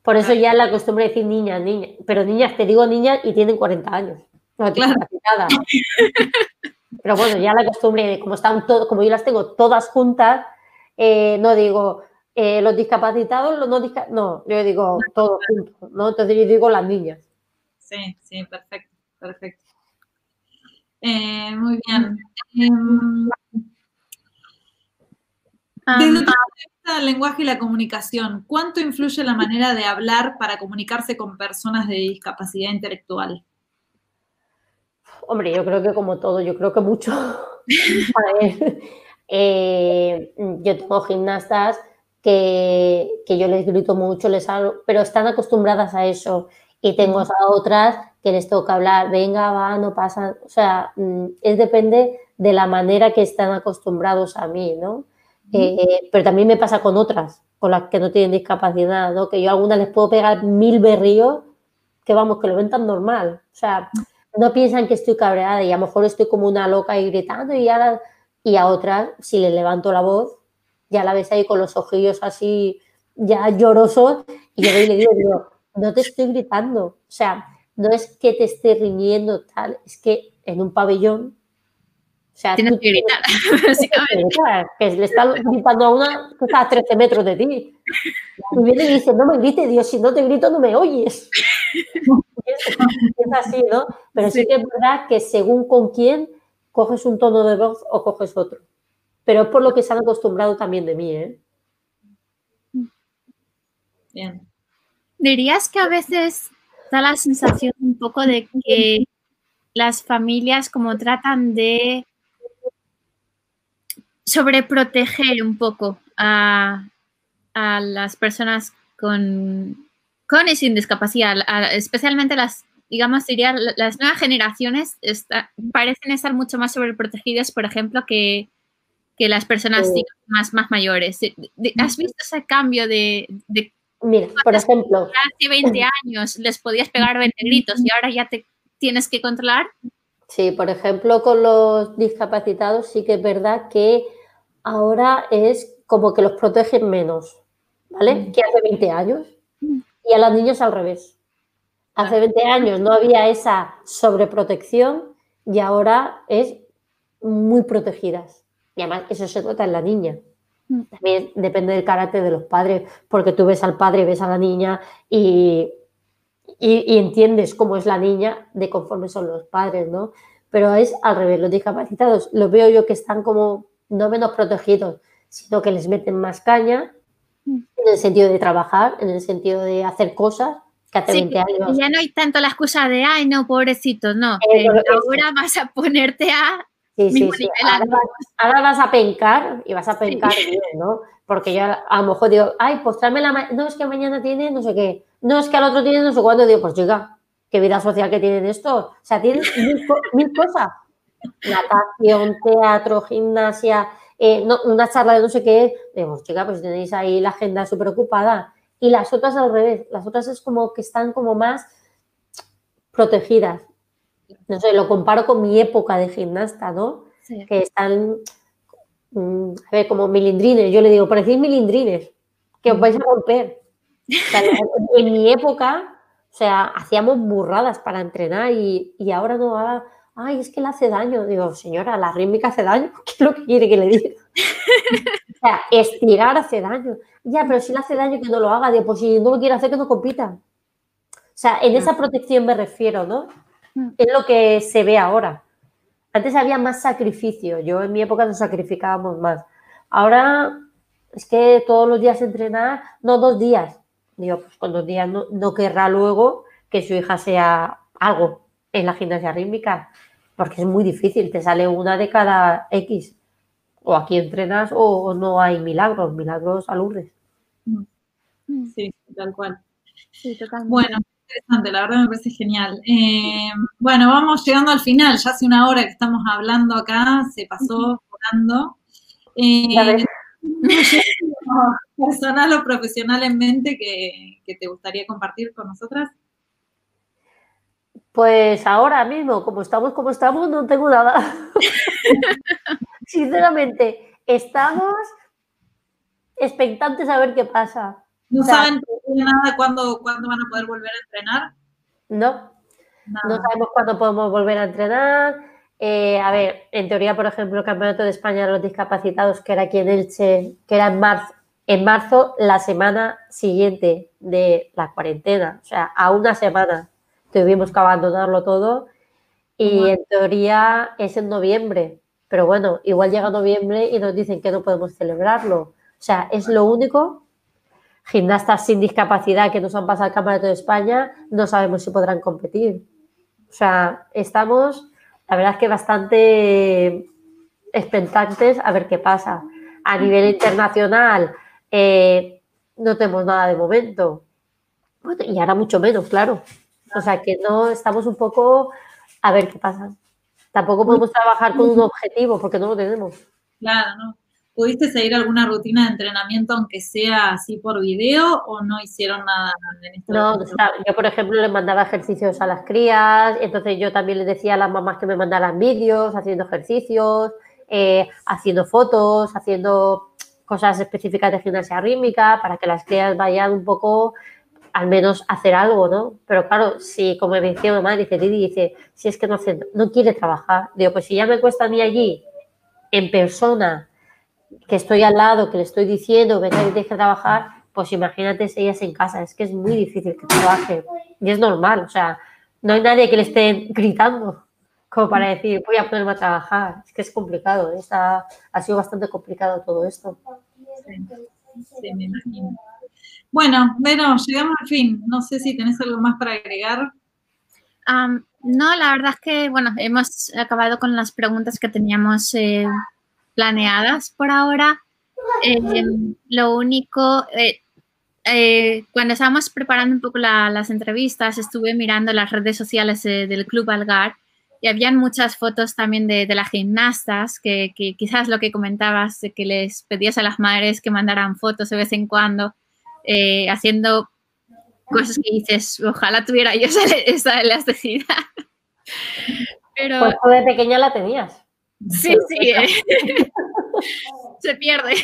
Por eso ya la costumbre de decir niñas, niñas. Pero niñas, te digo niñas y tienen 40 años. No claro. nada. Pero bueno, ya la costumbre, como están todo, como yo las tengo todas juntas, eh, no digo, eh, los discapacitados, los no discapacitados, no, yo digo todos juntos, ¿no? Entonces yo digo las niñas. Sí, sí, perfecto, perfecto. Eh, muy bien. Desde vista del lenguaje y la comunicación, ¿cuánto influye la manera de hablar para comunicarse con personas de discapacidad intelectual? Hombre, yo creo que como todo, yo creo que mucho. Eh, yo tengo gimnastas que, yo les grito mucho, les hablo, pero están acostumbradas a eso. Y tengo a otras que les toca hablar, venga, va, no pasa. O sea, mm, es depende de la manera que están acostumbrados a mí, ¿no? Eh, pero también me pasa con otras, con las que no tienen discapacidad, ¿no? Que yo a algunas les puedo pegar mil berríos que vamos, que lo ven tan normal. O sea, no piensan que estoy cabreada y a lo mejor estoy como una loca y gritando y, ahora, y a otras, si le levanto la voz, ya la ves ahí con los ojillos así ya llorosos y yo le digo, no te estoy gritando. O sea, no es que te esté riñendo tal, es que en un pabellón sea, tienes que gritar, Que le está gritando a una que está a 13 metros de ti. Y viene y dice, no me grites, Dios, si no te grito no me oyes. es, así, ¿no? Pero sí. que es verdad que según con quién coges un tono de voz o coges otro. Pero es por lo que se han acostumbrado también de mí, ¿eh? Bien. ¿Dirías que a veces da la sensación un poco de que las familias como tratan de sobreproteger un poco a, las personas con, con y sin discapacidad, especialmente las, digamos, diría, las nuevas generaciones parecen estar mucho más sobreprotegidas, por ejemplo, que, las personas más, más mayores. ¿Has visto ese cambio de... Mira, por ejemplo... Hace 20 años les podías pegar 20 gritos y ahora ya te tienes que controlar. Sí, por ejemplo, con los discapacitados sí que es verdad que ahora es como que los protegen menos, ¿vale? Mm. Que hace 20 años. Mm. Y a las niños al revés. Hace 20 años no había esa sobreprotección y ahora es muy protegidas. Y además eso se nota en la niña. Mm. También depende del carácter de los padres, porque tú ves al padre, ves a la niña y, y, y entiendes cómo es la niña de conforme son los padres, ¿no? Pero es al revés, los discapacitados los veo yo que están como no menos protegidos, sino que les meten más caña mm. en el sentido de trabajar, en el sentido de hacer cosas que hace 20 años. Ya no hay tanto la excusa de, ay, no, pobrecito, no. Eh, ahora vas a ponerte a... Sí, sí, sí. Ahora, vas, a pencar y vas a pencar bien, ¿no? Porque yo a lo mejor digo, ay, pues tráeme la... No, es que mañana tiene no sé qué. No, es que al otro tiene no sé cuándo. Digo, pues chica, qué vida social que tienen esto. O sea, tienen mil cosas natación, teatro, gimnasia, eh, una charla de no sé qué, digo, chica, pues tenéis ahí la agenda súper ocupada. Y las otras al revés, las otras es como que están como más protegidas. No sé, lo comparo con mi época de gimnasta, ¿no? Que están, mm, a ver, como milindrines. Yo le digo, parecéis milindrines, que os vais a romper. en mi época, o sea, hacíamos burradas para entrenar y, y ahora no, ahora ay, es que le hace daño. Digo, señora, la rítmica hace daño. ¿Qué es lo que quiere que le diga? o sea, estirar hace daño. Ya, pero si le hace daño que no lo haga, digo, pues si no lo quiere hacer, que no compita. O sea, en esa protección me refiero, ¿no? Mm. Es lo que se ve ahora. Antes había más sacrificio. Yo en mi época nos sacrificábamos más. Ahora es que todos los días entrenar, no dos días. Digo, pues con dos días no, no querrá luego que su hija sea algo en la gimnasia rítmica porque es muy difícil, te sale una de cada X. O aquí entrenas o no hay milagros, milagros aludes. Mm. Sí, tal cual. Sí, bueno, interesante, la verdad me parece genial. Eh, bueno, vamos llegando al final, ya hace una hora que estamos hablando acá, se pasó volando. Eh, personal o profesional en mente que, que te gustaría compartir con nosotras? Pues ahora mismo, como estamos como estamos, no tengo nada. Sinceramente, estamos expectantes a ver qué pasa. ¿No saben nada cuándo, cuándo van a poder volver a entrenar? No, no sabemos cuándo podemos volver a entrenar. Eh, a ver, en teoría, por ejemplo, el Campeonato de España de los Discapacitados, que era aquí en Elche, que era en marzo, en marzo, la semana siguiente de la cuarentena, o sea, a una semana tuvimos que abandonarlo todo y en teoría es en noviembre. Pero bueno, igual llega noviembre y nos dicen que no podemos celebrarlo. O sea, es lo único. Gimnastas sin discapacidad que nos han pasado al Campeonato de España, no sabemos si podrán competir. O sea, estamos la verdad es que bastante expectantes a ver qué pasa. A nivel internacional, eh, no tenemos nada de momento. y ahora mucho menos, claro. O sea que no estamos un poco a ver qué pasa. Tampoco podemos trabajar con un objetivo porque no lo tenemos. Claro, ¿no? ¿Pudiste seguir alguna rutina de entrenamiento, aunque sea así por video, o no hicieron nada en esto? No, yo por ejemplo les mandaba ejercicios a las crías, entonces yo también les decía a las mamás que me mandaran vídeos haciendo ejercicios, eh, haciendo fotos, haciendo cosas específicas de gimnasia rítmica para que las crías vayan un poco al menos hacer algo, ¿no? Pero claro, si, como me decía mamá, dice Didi, dice, si es que no, hace, no quiere trabajar, digo, pues si ya me cuesta a mí allí, en persona, que estoy al lado, que le estoy diciendo, venga y deje trabajar, pues imagínate si ella es en casa, es que es muy difícil que trabaje. Y es normal, o sea, no hay nadie que le esté gritando como para decir, voy a ponerme a trabajar. Es que es complicado, ¿eh? ha sido bastante complicado todo esto. Sí, me imagino. Bueno, bueno, llegamos al fin. No sé si tenés algo más para agregar. no, la verdad es que, bueno, hemos acabado con las preguntas que teníamos eh, planeadas por ahora. Em, lo único, eh, eh, cuando estábamos preparando un poco las entrevistas, estuve mirando las redes sociales del Club Algar y habían muchas fotos también de, las gimnastas, que, quizás lo que comentabas, que les pedías a las madres que mandaran fotos de vez en cuando, eh, haciendo cosas que dices, ojalá tuviera yo esa, esa elasticidad. Pero... Pues de pequeña la tenías. Sí, sí. Eh. se pierde.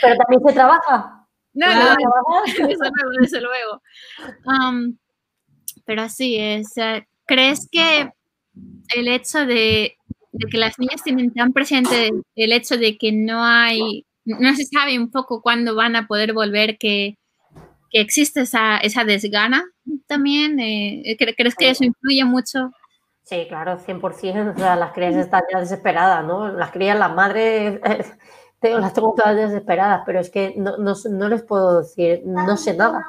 Pero también se trabaja. No, no, no, desde luego. Um, pero sí, es, eh, ¿crees que el hecho de, que las niñas tienen tan presente el hecho de que no hay, no se sabe un poco cuándo van a poder volver, que, existe esa, esa desgana también? Eh, ¿Crees que eso influye mucho? Sí, claro, 100%. O sea, las crías están ya desesperadas, ¿no? Las crías, las madres, las tengo todas desesperadas, pero es que no, no, les puedo decir, no sé nada.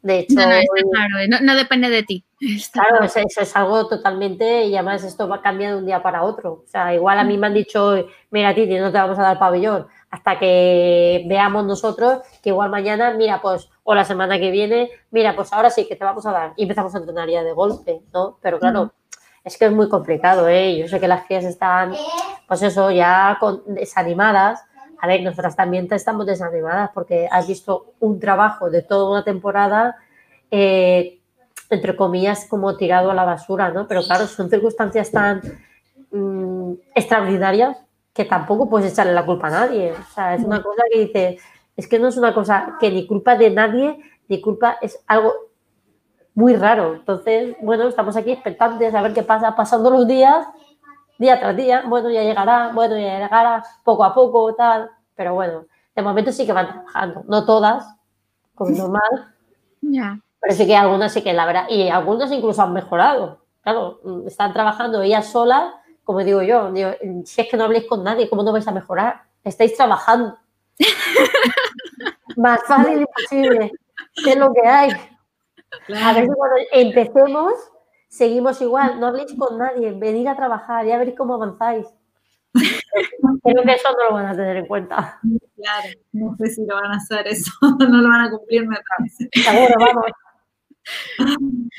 De hecho, no, claro, no, depende de ti. claro, eso, es algo totalmente, y además esto va cambiando de un día para otro. O sea, igual a mí me han dicho, mira, Titi, no te vamos a dar pabellón, hasta que veamos nosotros que igual mañana, mira, pues, o la semana que viene, mira, pues ahora sí que te vamos a dar. Y empezamos a entrenar ya de golpe, ¿no? Pero claro, es que es muy complicado, ¿eh? Yo sé que las crías están, pues eso, ya desanimadas. A ver, nosotras también estamos desanimadas porque has visto un trabajo de toda una temporada, eh, entre comillas, como tirado a la basura, ¿no? Pero claro, son circunstancias tan mm, extraordinarias que tampoco puedes echarle la culpa a nadie. O sea, es una cosa que dices, es que no es una cosa que ni culpa de nadie, ni culpa, es algo muy raro. Entonces, bueno, estamos aquí expectantes a ver qué pasa pasando los días, día tras día. Bueno, ya llegará, bueno, ya llegará poco a poco, tal. Pero bueno, de momento sí que van trabajando. No todas, como normal. Ya. Pero sí que algunas sí que la verdad. Y algunas incluso han mejorado. Claro, están trabajando ellas solas, como digo yo. si es que no habléis con nadie, ¿cómo no vais a mejorar? Estáis trabajando. Más fácil imposible. Es lo que hay. A ver si cuando empecemos seguimos igual, no habléis con nadie, venid a trabajar, ya veréis cómo avanzáis. Creo que eso no lo van a tener en cuenta. Claro, no sé si lo van a hacer eso, no lo van a cumplir, me parece. Seguro, vamos.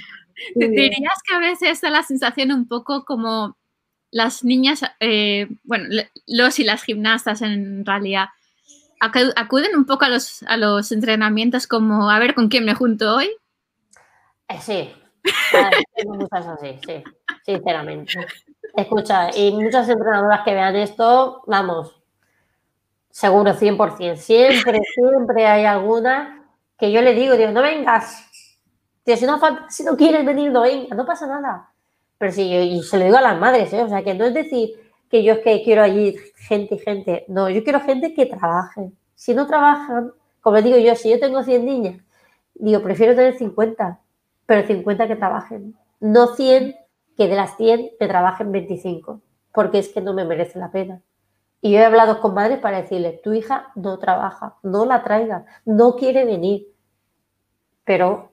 Dirías que a veces da la sensación un poco como las niñas, eh, bueno, los y las gimnastas en realidad, acuden un poco a los, a los entrenamientos como a ver con quién me junto hoy eh, sí, tengo muchas así, sí, sinceramente. Escucha, y muchas entrenadoras que vean esto, vamos, seguro 100%. Siempre, siempre hay alguna que yo le digo, digo, no vengas. si no, si no quieres venir, no no pasa nada. Pero sí, yo, y se lo digo a las madres, ¿eh? o sea, que no es decir que yo es que quiero allí gente y gente. No, yo quiero gente que trabaje. Si no trabajan, como digo yo, si yo tengo 100 niñas, digo, prefiero tener 50 pero 50 que trabajen. No 100 que de las 100 te trabajen 25, porque es que no me merece la pena. Y yo he hablado con madres para decirles, tu hija no trabaja, no la traiga, no quiere venir. Pero,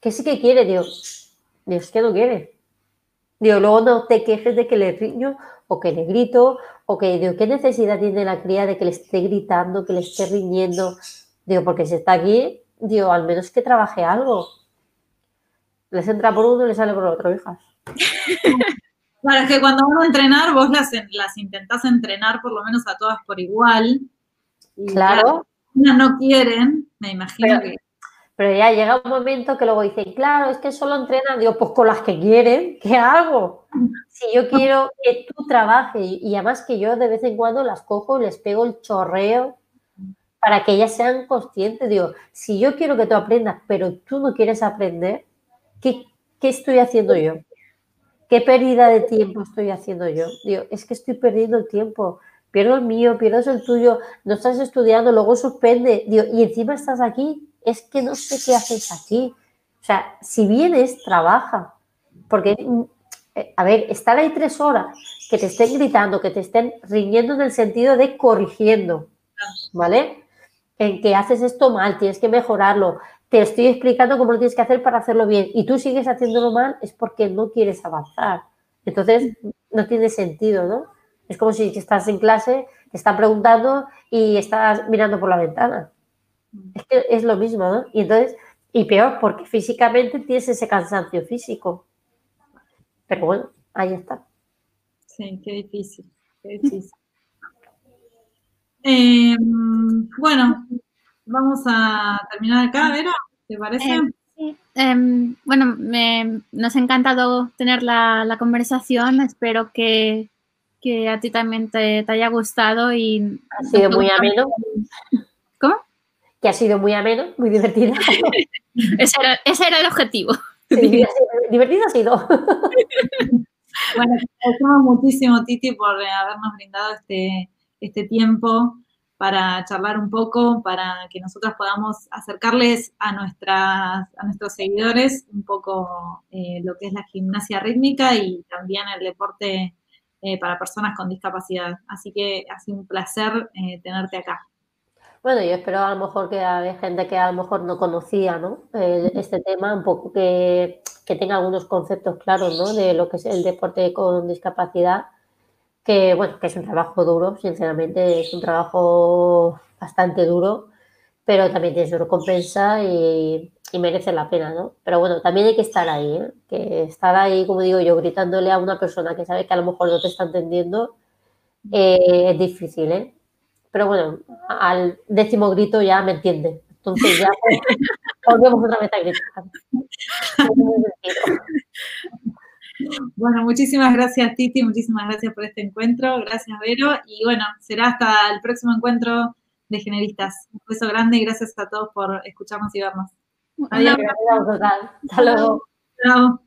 ¿qué sí que quiere Dios? Dios que no quiere. Digo, luego no te quejes de que le riño o que le grito o que digo, ¿qué necesidad tiene la cría de que le esté gritando, que le esté riñendo? Digo, porque si está aquí, digo, al menos que trabaje algo. Les entra por uno y les sale por otro, hijas. Claro, es que cuando vamos a entrenar, vos las, las intentás entrenar por lo menos a todas por igual. claro. Unas no quieren, me imagino que pero ya llega un momento que luego dicen, claro, es que solo entrenan, digo, pues con las que quieren, ¿qué hago? Si yo quiero que tú trabajes y además que yo de vez en cuando las cojo y les pego el chorreo para que ellas sean conscientes, digo, si yo quiero que tú aprendas, pero tú no quieres aprender, ¿qué, qué estoy haciendo yo? ¿Qué pérdida de tiempo estoy haciendo yo? Digo, es que estoy perdiendo el tiempo pierdo el mío, pierdo el tuyo, no estás estudiando, luego suspende, digo, y encima estás aquí es que no sé qué haces aquí. O sea, si vienes, trabaja. Porque, eh, a ver, estar ahí tres horas, que te estén gritando, que te estén riñendo en el sentido de corrigiendo, ¿vale? En que haces esto mal, tienes que mejorarlo. Te estoy explicando cómo lo tienes que hacer para hacerlo bien y tú sigues haciéndolo mal, es porque no quieres avanzar. Entonces, no tiene sentido, ¿no? Es como si estás en clase, te están preguntando y estás mirando por la ventana. Es que es lo mismo, ¿no? Y entonces, y peor, porque físicamente tienes ese cansancio físico. Pero bueno, ahí está. Sí, qué difícil, qué difícil. Em, bueno, vamos a terminar acá, Vera, ¿te parece? Sí. Em, bueno, me, nos ha encantado tener la, conversación. Espero que, a ti también te, haya gustado y... Ha sido muy ameno. ¿Cómo? Que ha sido muy ameno, muy divertido. ese, era, el objetivo. divertido ha sido. bueno, agradecemos muchísimo, Titi, por habernos brindado este, este tiempo para charlar un poco, para que nosotros podamos acercarles a, nuestras, a nuestros seguidores un poco eh, lo que es la gimnasia rítmica y también el deporte eh, para personas con discapacidad. Así que ha sido un placer eh, tenerte acá. Bueno, yo espero a lo mejor que haya gente que a lo mejor no conocía ¿no? este tema, un poco que, tenga algunos conceptos claros ¿no? de lo que es el deporte con discapacidad, que bueno, que es un trabajo duro, sinceramente es un trabajo bastante duro, pero también tiene su recompensa y, merece la pena, ¿no? Pero bueno, también hay que estar ahí, ¿eh? que estar ahí, como digo yo, gritándole a una persona que sabe que a lo mejor no te está entendiendo, eh, es difícil, ¿eh? Pero bueno, al décimo grito ya me entiende. Entonces ya volvemos otra vez a gritar. Bueno, muchísimas gracias Titi, muchísimas gracias por este encuentro, gracias Vero y bueno, será hasta el próximo encuentro de generistas. Un beso grande y gracias a todos por escucharnos y vernos. Adiós. Hasta luego. Chao.